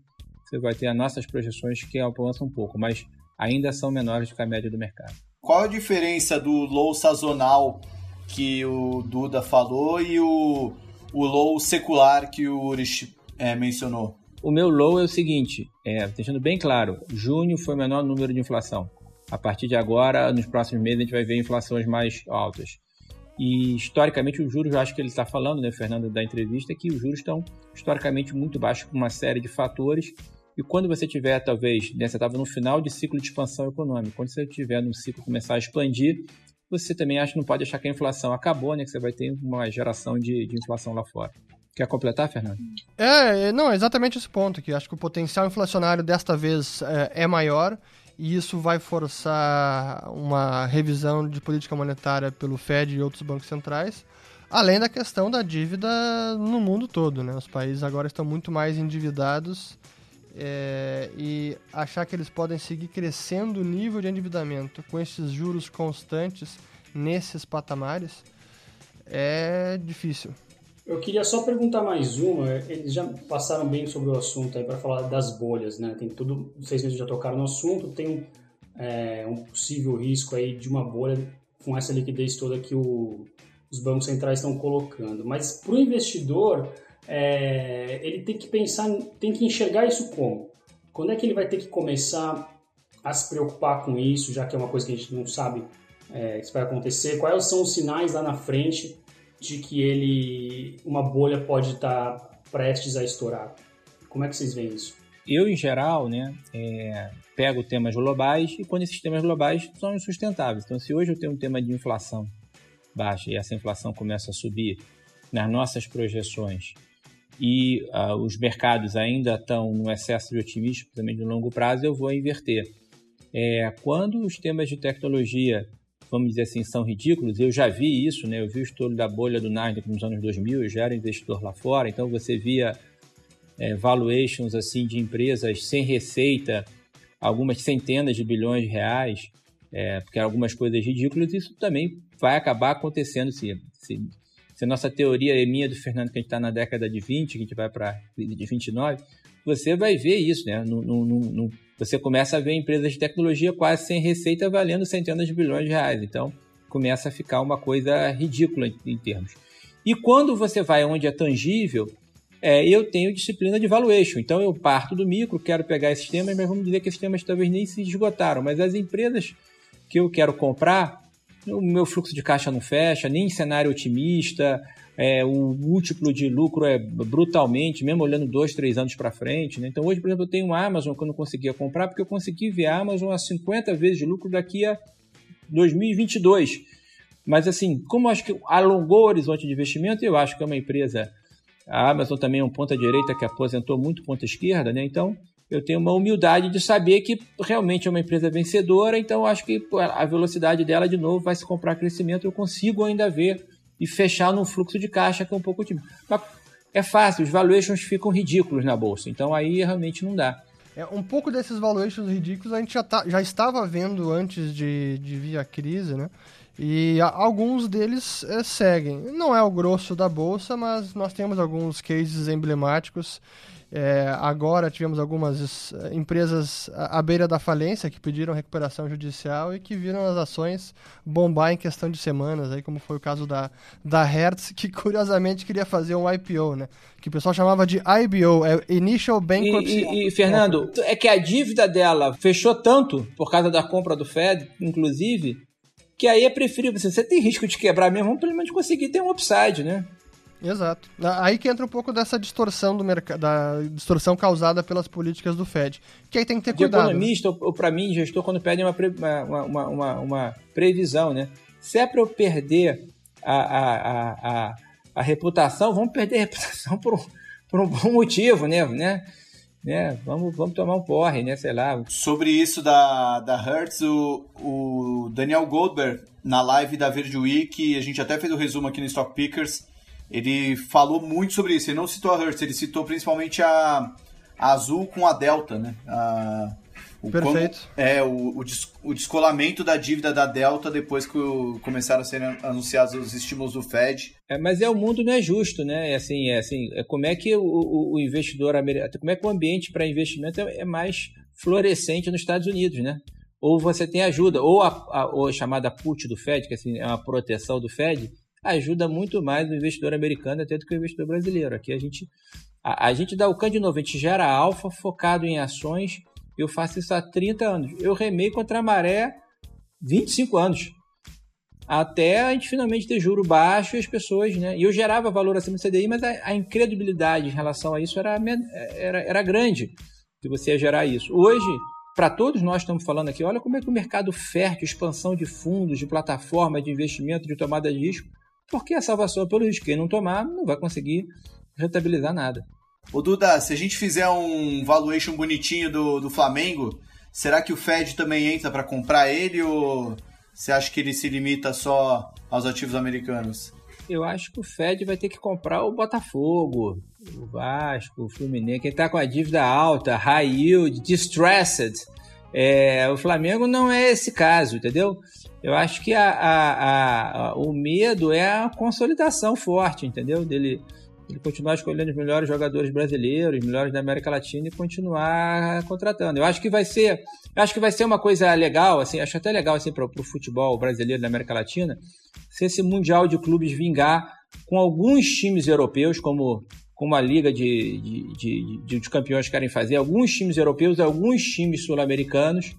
Você vai ter as nossas projeções que avançam um pouco, mas ainda são menores do que a média do mercado. Qual a diferença do low sazonal que o Duda falou e o, o low secular que o Urich é, mencionou? o meu low é o seguinte, é, deixando bem claro, junho foi o menor número de inflação. A partir de agora, nos próximos meses, a gente vai ver inflações mais altas. E historicamente, os juros, eu acho que ele está falando, né, Fernando, da entrevista, que os juros estão historicamente muito baixos por uma série de fatores. E quando você tiver, talvez, né, você estava no final de ciclo de expansão econômica, quando você tiver no ciclo começar a expandir, você também acha, não pode achar que a inflação acabou, né, que você vai ter uma geração de, de inflação lá fora. Quer completar, Fernando? É, é não, exatamente esse ponto, que acho que o potencial inflacionário desta vez é, é maior e isso vai forçar uma revisão de política monetária pelo Fed e outros bancos centrais, além da questão da dívida no mundo todo. Né? Os países agora estão muito mais endividados é, e achar que eles podem seguir crescendo o nível de endividamento com esses juros constantes nesses patamares é difícil. Eu queria só perguntar mais uma. Eles já passaram bem sobre o assunto aí para falar das bolhas, né? Tem tudo, vocês já tocaram no assunto. Tem é, um possível risco aí de uma bolha com essa liquidez toda que o, os bancos centrais estão colocando. Mas para o investidor, é, ele tem que pensar, tem que enxergar isso como? Quando é que ele vai ter que começar a se preocupar com isso, já que é uma coisa que a gente não sabe é, se vai acontecer? Quais são os sinais lá na frente de que ele uma bolha pode estar prestes a estourar. Como é que vocês veem isso? Eu, em geral, né, é, pego temas globais e quando esses temas globais são insustentáveis. Então, se hoje eu tenho um tema de inflação baixa e essa inflação começa a subir nas nossas projeções e uh, os mercados ainda estão no excesso de otimismo, também de longo prazo, eu vou inverter. É, quando os temas de tecnologia vamos dizer assim, são ridículos. Eu já vi isso, né? Eu vi o estouro da bolha do Nasdaq nos anos 2000, eu já era investidor lá fora, então você via é, valuations assim de empresas sem receita, algumas centenas de bilhões de reais, é, porque algumas coisas ridículas. Isso também vai acabar acontecendo se, se, se a nossa teoria é minha do Fernando, que a gente está na década de 20, que a gente vai para de 29, você vai ver isso, né? Você começa a ver empresas de tecnologia quase sem receita valendo centenas de bilhões de reais. Então, começa a ficar uma coisa ridícula em, termos. E quando você vai onde é tangível, é, eu tenho disciplina de valuation. Então, eu parto do micro, quero pegar esses temas, mas vamos dizer que esses temas talvez nem se esgotaram. Mas as empresas que eu quero comprar, o meu fluxo de caixa não fecha, nem cenário otimista, é, o múltiplo de lucro é brutalmente, mesmo olhando dois, três anos para frente. Né? Então, hoje, por exemplo, eu tenho uma Amazon que eu não conseguia comprar porque eu consegui ver a Amazon a 50 vezes de lucro daqui a 2022. Mas, assim, como acho que alongou o horizonte de investimento, eu acho que é uma empresa. A Amazon também é um ponta-direita que aposentou muito ponta-esquerda, né? Então, eu tenho uma humildade de saber que realmente é uma empresa vencedora, então acho que a velocidade dela, de novo, vai se comprar crescimento. Eu consigo ainda ver e fechar num fluxo de caixa que é um pouco tímido. É fácil, os valuations ficam ridículos na bolsa, então aí realmente não dá. É, um pouco desses valuations ridículos a gente já, tá, já estava vendo antes de, de vir a crise, né? E a, alguns deles é, seguem. Não é o grosso da bolsa, mas nós temos alguns cases emblemáticos é, agora tivemos algumas eh, empresas à beira da falência que pediram recuperação judicial e que viram as ações bombar em questão de semanas, aí como foi o caso da, da Hertz, que curiosamente queria fazer um IPO, né? Que o pessoal chamava de IBO, é Initial Bankruptcy. E, e, e Fernando, é que a dívida dela fechou tanto por causa da compra do Fed, inclusive, que aí é preferível. Você tem risco de quebrar mesmo, pelo menos conseguir ter um upside, né? Exato. Aí que entra um pouco dessa distorção do mercado, da distorção causada pelas políticas do Fed. Que aí tem que ter de cuidado. De economista, né? ou para mim, gestor, quando pede uma, uma, uma, uma, uma previsão, né? Se é para eu perder a, a, a, a, a reputação, vamos perder a reputação por, por um bom motivo, né? né? né? Vamos, vamos tomar um porre, né? Sei lá. Sobre isso da, da Hertz, o, o Daniel Goldberg, na live da Verde Week, a gente até fez o um resumo aqui no Stock Pickers, ele falou muito sobre isso. Ele não citou a Hertz, ele citou principalmente a, a Azul com a Delta, né? A, o Perfeito. Como, é, o, o, des, o, descolamento da dívida da Delta depois que o, começaram a ser anunciados os estímulos do Fed. É, mas é o mundo não é justo, né? É assim, é assim, é como é que o, o investidor americano, como é que o ambiente para investimento é, é, mais florescente nos Estados Unidos, né? Ou você tem ajuda, ou a, a, ou a chamada put do Fed, que assim, é uma proteção do Fed, ajuda muito mais o investidor americano até do que o investidor brasileiro. Aqui a gente A, a gente dá o CAN de novo, a gente gera alfa focado em ações. Eu faço isso há 30 anos. Eu remei contra a maré 25 anos. Até a gente finalmente ter juro baixo e as pessoas, né? E eu gerava valor acima do CDI, mas a, a incredulidade em relação a isso era, era, era grande de você gerar isso. Hoje, para todos nós estamos falando aqui, olha como é que o mercado fértil, expansão de fundos, de plataforma de investimento, de tomada de risco, porque a salvação é pelo risco. Quem não tomar não vai conseguir rentabilizar nada. Ô Duda, se a gente fizer um valuation bonitinho do, do Flamengo, será que o Fed também entra para comprar ele ou você acha que ele se limita só aos ativos americanos? Eu acho que o Fed vai ter que comprar o Botafogo, o Vasco, o Fluminense, quem está com a dívida alta, high yield, distressed. É, o Flamengo não é esse caso, entendeu? Eu acho que a, a, a, o medo é a consolidação forte, entendeu? Dele ele continuar escolhendo os melhores jogadores brasileiros, os melhores da América Latina e continuar contratando. Eu acho que vai ser, acho que vai ser uma coisa legal, assim, acho até legal assim para o futebol brasileiro da América Latina, se esse mundial de clubes vingar com alguns times europeus, como como a liga de, de, de, de, de campeões querem fazer, alguns times europeus, alguns times sul-americanos,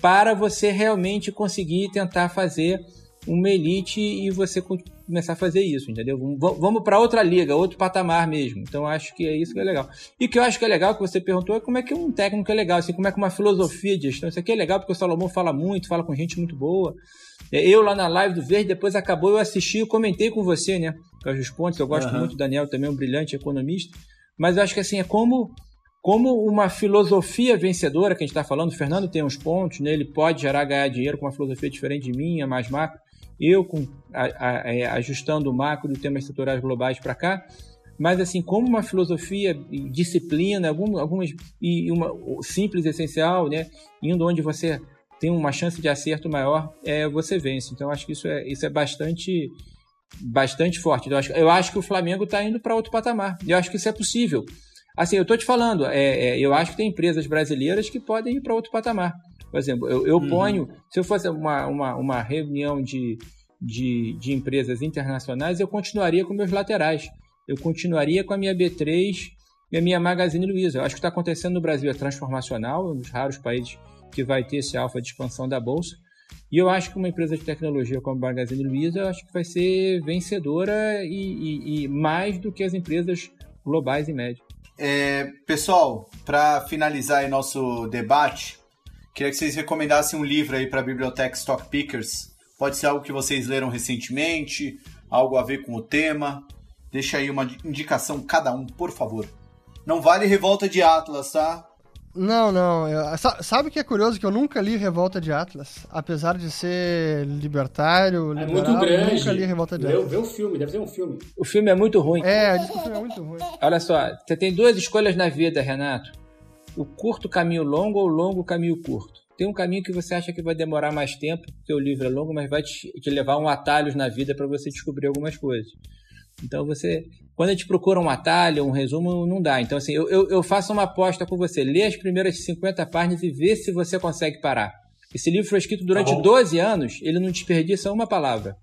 para você realmente conseguir tentar fazer uma elite e você começar a fazer isso, entendeu? Vamos para outra liga, outro patamar mesmo. Então acho que é isso que é legal. E o que eu acho que é legal que você perguntou é como é que um técnico é legal, assim, como é que uma filosofia de gestão. Isso aqui é legal porque o Salomão fala muito, fala com gente muito boa. É, eu lá na live do Verde, depois acabou, eu assisti, eu comentei com você, né? Com os pontos, eu gosto uhum. muito do Daniel também, um brilhante economista. Mas eu acho que assim, é como como uma filosofia vencedora que a gente está falando, o Fernando tem uns pontos, né? ele pode gerar ganhar dinheiro com uma filosofia diferente de minha, mais macro eu com, a, a, é, ajustando o macro e temas estruturais globais para cá, mas assim, como uma filosofia, disciplina, algum, algumas e uma simples, essencial, né, indo onde você tem uma chance de acerto maior, é, você vence. Então acho que isso é, isso é bastante bastante forte. Eu acho, eu acho que o Flamengo está indo para outro patamar. Eu acho que isso é possível. Assim, eu estou te falando, é, é, eu acho que tem empresas brasileiras que podem ir para outro patamar. Por exemplo, eu, eu uhum. ponho, se eu fosse uma, uma, uma reunião de, de, de empresas internacionais, eu continuaria com meus laterais. Eu continuaria com a minha B3 e a minha Magazine Luiza. Eu acho que está acontecendo no Brasil é transformacional, um dos raros países que vai ter esse alfa de expansão da bolsa. E eu acho que uma empresa de tecnologia como a Magazine Luiza, eu acho que vai ser vencedora e, e, e mais do que as empresas globais e médias. É, pessoal, para finalizar nosso debate, Queria que vocês recomendassem um livro aí para a biblioteca Stock Pickers. Pode ser algo que vocês leram recentemente, algo a ver com o tema. Deixa aí uma indicação cada um, por favor. Não vale Revolta de Atlas, tá? Não, não. Eu, sabe o que é curioso? Que eu nunca li Revolta de Atlas. Apesar de ser libertário, é liberal, muito grande. nunca li Revolta de Atlas. Vê o filme, deve ser um filme. O filme é muito ruim. É, diz que o filme é muito ruim. Olha só, você tem duas escolhas na vida, Renato o curto caminho longo ou o longo caminho curto. Tem um caminho que você acha que vai demorar mais tempo, porque o livro é longo, mas vai te, te levar um atalhos na vida para você descobrir algumas coisas. Então você, quando a gente procura um atalho, um resumo, não dá. Então assim, eu, eu, eu faço uma aposta com você, lê as primeiras 50 páginas e vê se você consegue parar. Esse livro foi escrito durante tá 12 anos, ele não desperdiça uma palavra.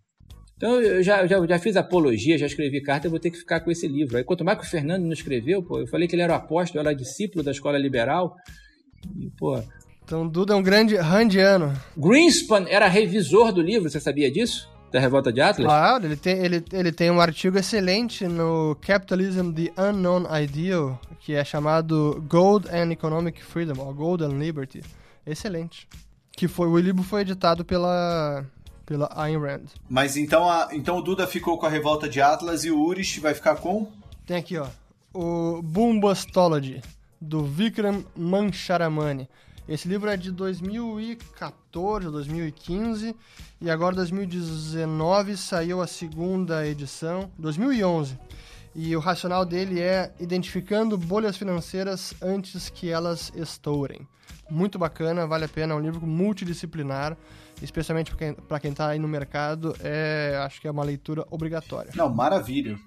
Então eu já, já, já fiz apologia, já escrevi carta, eu vou ter que ficar com esse livro. Aí quanto mais que o Fernando não escreveu, pô, eu falei que ele era o apóstolo, era discípulo da escola liberal. E, pô. Então Duda é um grande randiano. Greenspan era revisor do livro, você sabia disso? Da Revolta de Atlas? Claro, ele tem, ele, ele tem um artigo excelente no Capitalism the Unknown Ideal, que é chamado Gold and Economic Freedom, ou Gold and Liberty. Excelente. Que foi, o livro foi editado pela pela Ayn Rand. Mas então, a, então o Duda ficou com a revolta de Atlas e o Urish vai ficar com? Tem aqui, ó. O Boombustology, do Vikram Mancharamani. Esse livro é de 2014 ou 2015 e agora 2019 saiu a segunda edição, 2011. E o racional dele é identificando bolhas financeiras antes que elas estourem. Muito bacana, vale a pena, é um livro multidisciplinar especialmente para quem está aí no mercado, é, acho que é uma leitura obrigatória. Não, maravilha.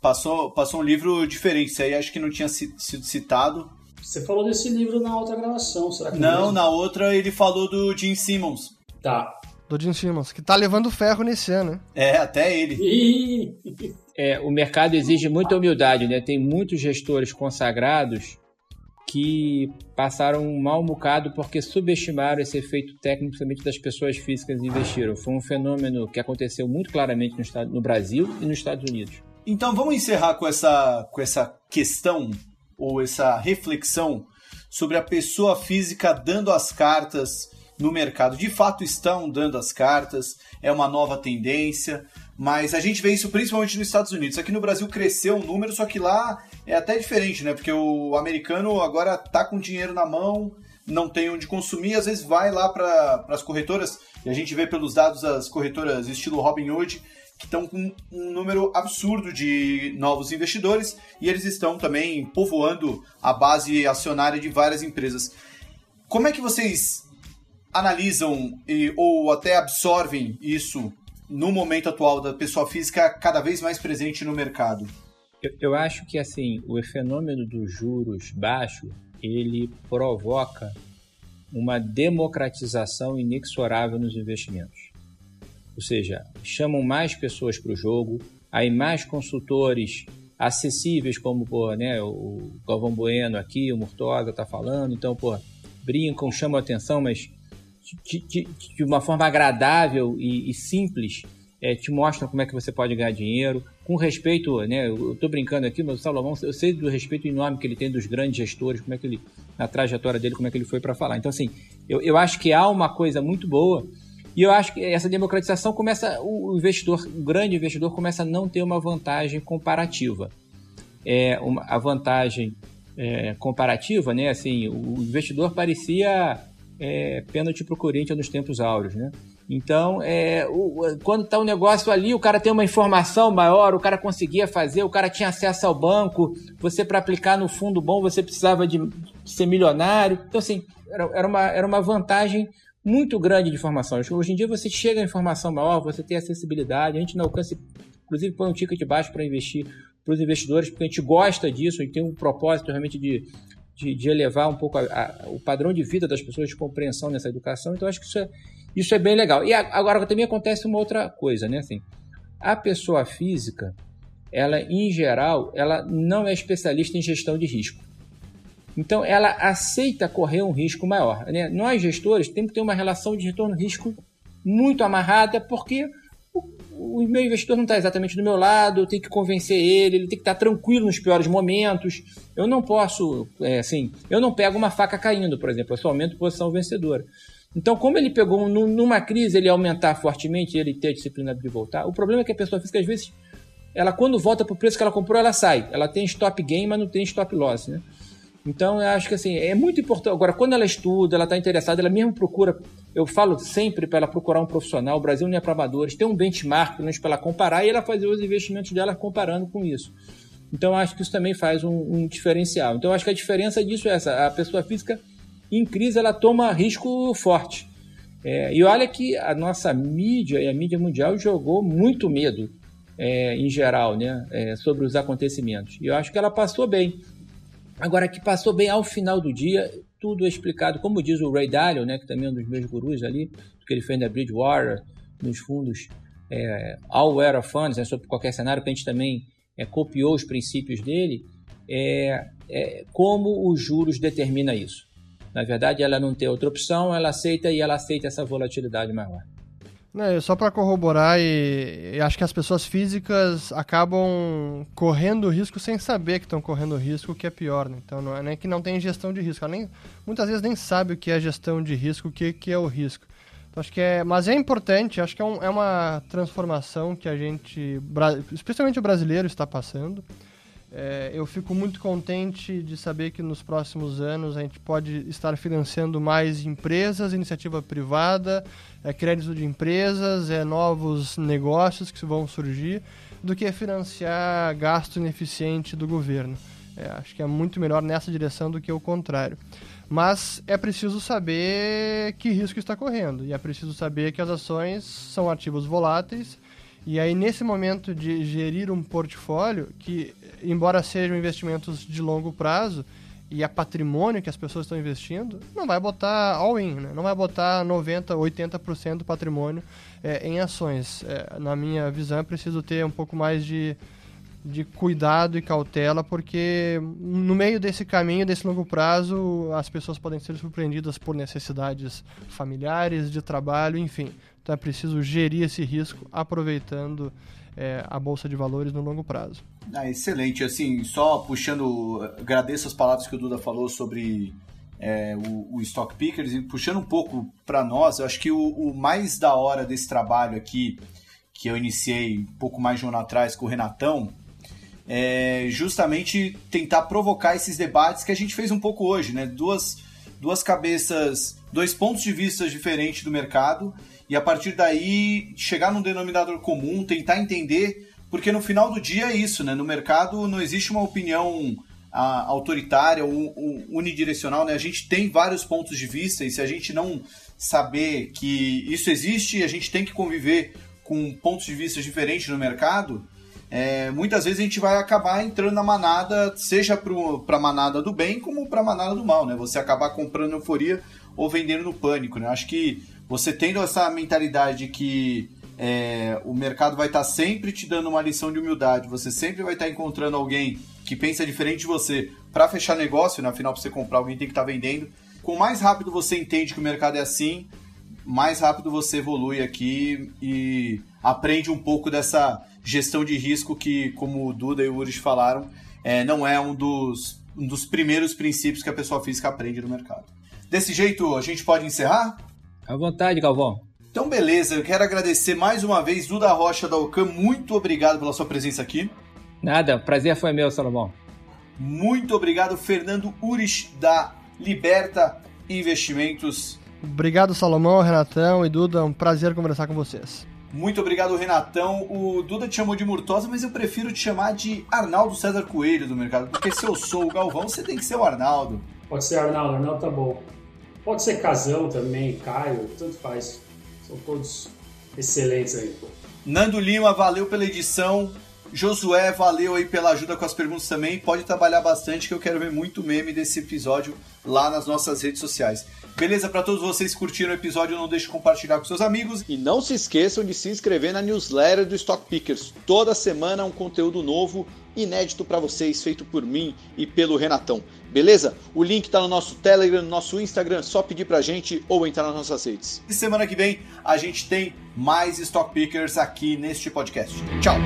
Passou, passou um livro diferente, isso aí acho que não tinha sido citado. Você falou desse livro na outra gravação, será que não? Não, na outra ele falou do Jim Simmons. Tá. Do Jim Simmons, que tá levando ferro nesse ano, né? É, até ele. é, o mercado exige muita humildade, né? Tem muitos gestores consagrados que passaram um mal bocado porque subestimaram esse efeito técnico, principalmente das pessoas físicas que investiram. Foi um fenômeno que aconteceu muito claramente no, estado, no Brasil e nos Estados Unidos. Então vamos encerrar com essa, com essa questão ou essa reflexão sobre a pessoa física dando as cartas no mercado. De fato, estão dando as cartas, é uma nova tendência, mas a gente vê isso principalmente nos Estados Unidos. Aqui no Brasil cresceu o um número, só que lá é até diferente, né? Porque o americano agora tá com dinheiro na mão, não tem onde consumir, às vezes vai lá para as corretoras, e a gente vê pelos dados as corretoras estilo Robinhood, que estão com um número absurdo de novos investidores e eles estão também povoando a base acionária de várias empresas. Como é que vocês analisam e, ou até absorvem isso no momento atual da pessoa física cada vez mais presente no mercado? Eu, eu acho que assim o fenômeno dos juros baixos ele provoca uma democratização inexorável nos investimentos. Ou seja, chamam mais pessoas para o jogo, aí mais consultores acessíveis, como pô, né, o Galvão Bueno aqui, o Murtosa está falando, então pô, brincam, chamam atenção, mas de, de, de uma forma agradável e, e simples, é, te mostram como é que você pode ganhar dinheiro, com respeito, né, eu estou brincando aqui, mas o Salomão, eu sei do respeito enorme que ele tem dos grandes gestores, como é que ele, na trajetória dele, como é que ele foi para falar. Então, assim, eu, eu acho que há uma coisa muito boa e eu acho que essa democratização começa, o investidor, o grande investidor começa a não ter uma vantagem comparativa. É uma, a vantagem é, comparativa, né? Assim, o investidor parecia é, pênalti para o Corinthians nos tempos áureos, né? Então, é, o, quando está o um negócio ali, o cara tem uma informação maior, o cara conseguia fazer, o cara tinha acesso ao banco, você para aplicar no fundo bom, você precisava de, ser milionário. Então, assim, era, era, uma, era uma vantagem muito grande de informação. Hoje em dia você chega a informação maior, você tem acessibilidade, a gente não alcança, inclusive põe um ticket baixo para investir para os investidores, porque a gente gosta disso, gente tem um propósito realmente de, de, de elevar um pouco a, a, o padrão de vida das pessoas de compreensão nessa educação, então acho que isso é, isso é bem legal. E agora também acontece uma outra coisa, né? Assim, a pessoa física, ela em geral, ela não é especialista em gestão de risco. Então, ela aceita correr um risco maior. Né? Nós, gestores, temos que ter uma relação de retorno-risco muito amarrada, porque o, o meu investidor não está exatamente do meu lado, eu tenho que convencer ele, ele tem que estar tranquilo nos piores momentos. Eu não posso, é, assim, eu não pego uma faca caindo, por exemplo, eu só aumento posição vencedora. Então, como ele pegou numa crise, ele aumentar fortemente, ele ter a disciplina de voltar, o problema é que a pessoa física, às vezes, ela quando volta para o preço que ela comprou, ela sai. Ela tem stop gain, mas não tem stop loss, né? Então, eu acho que assim, é muito importante. Agora, quando ela estuda, ela está interessada, ela mesmo procura. Eu falo sempre para ela procurar um profissional. O Brasil não é para amadores, tem um benchmark para ela comparar e ela fazer os investimentos dela comparando com isso. Então, eu acho que isso também faz um, um diferencial. Então, eu acho que a diferença disso é essa: a pessoa física em crise ela toma risco forte. É, e olha que a nossa mídia e a mídia mundial jogou muito medo é, em geral né, é, sobre os acontecimentos. E eu acho que ela passou bem. Agora, que passou bem ao final do dia, tudo explicado, como diz o Ray Dalio, né, que também é um dos meus gurus ali, que ele fez na Bridgewater, nos fundos é, All Weather Funds, né, sobre qualquer cenário, que a gente também é, copiou os princípios dele, é, é, como os juros determina isso. Na verdade, ela não tem outra opção, ela aceita e ela aceita essa volatilidade maior. É, só para corroborar, e, e, acho que as pessoas físicas acabam correndo risco sem saber que estão correndo risco, que é pior. Né? Então, não é nem que não tem gestão de risco. Ela nem, muitas vezes nem sabe o que é gestão de risco, o que, que é o risco. Então, acho que é, mas é importante, acho que é, um, é uma transformação que a gente, especialmente o brasileiro, está passando. É, eu fico muito contente de saber que nos próximos anos a gente pode estar financiando mais empresas, iniciativa privada, é, crédito de empresas, é, novos negócios que vão surgir, do que financiar gasto ineficiente do governo. É, acho que é muito melhor nessa direção do que o contrário. Mas é preciso saber que risco está correndo e é preciso saber que as ações são ativos voláteis e aí, nesse momento de gerir um portfólio, que, embora sejam investimentos de longo prazo, e é patrimônio que as pessoas estão investindo, não vai botar all-in, né? não vai botar 90%, 80% do patrimônio é, em ações. É, na minha visão, é preciso ter um pouco mais de de cuidado e cautela, porque no meio desse caminho, desse longo prazo, as pessoas podem ser surpreendidas por necessidades familiares, de trabalho, enfim. Então é preciso gerir esse risco aproveitando é, a bolsa de valores no longo prazo. Ah, excelente. Assim, só puxando, agradeço as palavras que o Duda falou sobre é, o, o, Stock Pickers e puxando um pouco para nós, eu acho que o, o, mais da hora desse trabalho aqui, que eu iniciei um pouco mais de um ano atrás com o Renatão, é justamente tentar provocar esses debates que a gente fez um pouco hoje, né? Duas, duas cabeças, dois pontos de vista diferentes do mercado e a partir daí chegar num denominador comum, tentar entender, porque no final do dia é isso, né? No mercado não existe uma opinião a, autoritária ou unidirecional, né? A gente tem vários pontos de vista e se a gente não saber que isso existe, a gente tem que conviver com pontos de vista diferentes no mercado, é, muitas vezes a gente vai acabar entrando na manada, seja para a manada do bem como para a manada do mal, né? Você acabar comprando euforia ou vendendo no pânico, né? Acho que você tendo essa mentalidade que é, o mercado vai estar tá sempre te dando uma lição de humildade, você sempre vai estar tá encontrando alguém que pensa diferente de você para fechar negócio, né? afinal, para você comprar, alguém tem que estar tá vendendo. Com mais rápido você entende que o mercado é assim, mais rápido você evolui aqui e aprende um pouco dessa gestão de risco que, como o Duda e o Urish falaram, é, não é um dos, um dos primeiros princípios que a pessoa física aprende no mercado. Desse jeito, a gente pode encerrar? À vontade, Galvão. Então, beleza. Eu quero agradecer mais uma vez, Duda Rocha da Ocam. Muito obrigado pela sua presença aqui. Nada, prazer foi meu, Salomão. Muito obrigado, Fernando Urich, da Liberta Investimentos. Obrigado, Salomão, Renatão e Duda. Um prazer conversar com vocês. Muito obrigado, Renatão. O Duda te chamou de Murtosa, mas eu prefiro te chamar de Arnaldo César Coelho do mercado, porque se eu sou o Galvão, você tem que ser o Arnaldo. Pode ser Arnaldo, Arnaldo tá bom. Pode ser Casão também, Caio, tanto faz. São todos excelentes aí. Nando Lima, valeu pela edição. Josué, valeu aí pela ajuda com as perguntas também. Pode trabalhar bastante que eu quero ver muito meme desse episódio lá nas nossas redes sociais. Beleza? Para todos vocês que curtiram o episódio, não deixe de compartilhar com seus amigos. E não se esqueçam de se inscrever na newsletter do Stock Pickers. Toda semana um conteúdo novo, inédito para vocês, feito por mim e pelo Renatão. Beleza? O link está no nosso Telegram, no nosso Instagram, só pedir pra gente ou entrar nas nossas redes. E semana que vem a gente tem mais Stock Pickers aqui neste podcast. Tchau!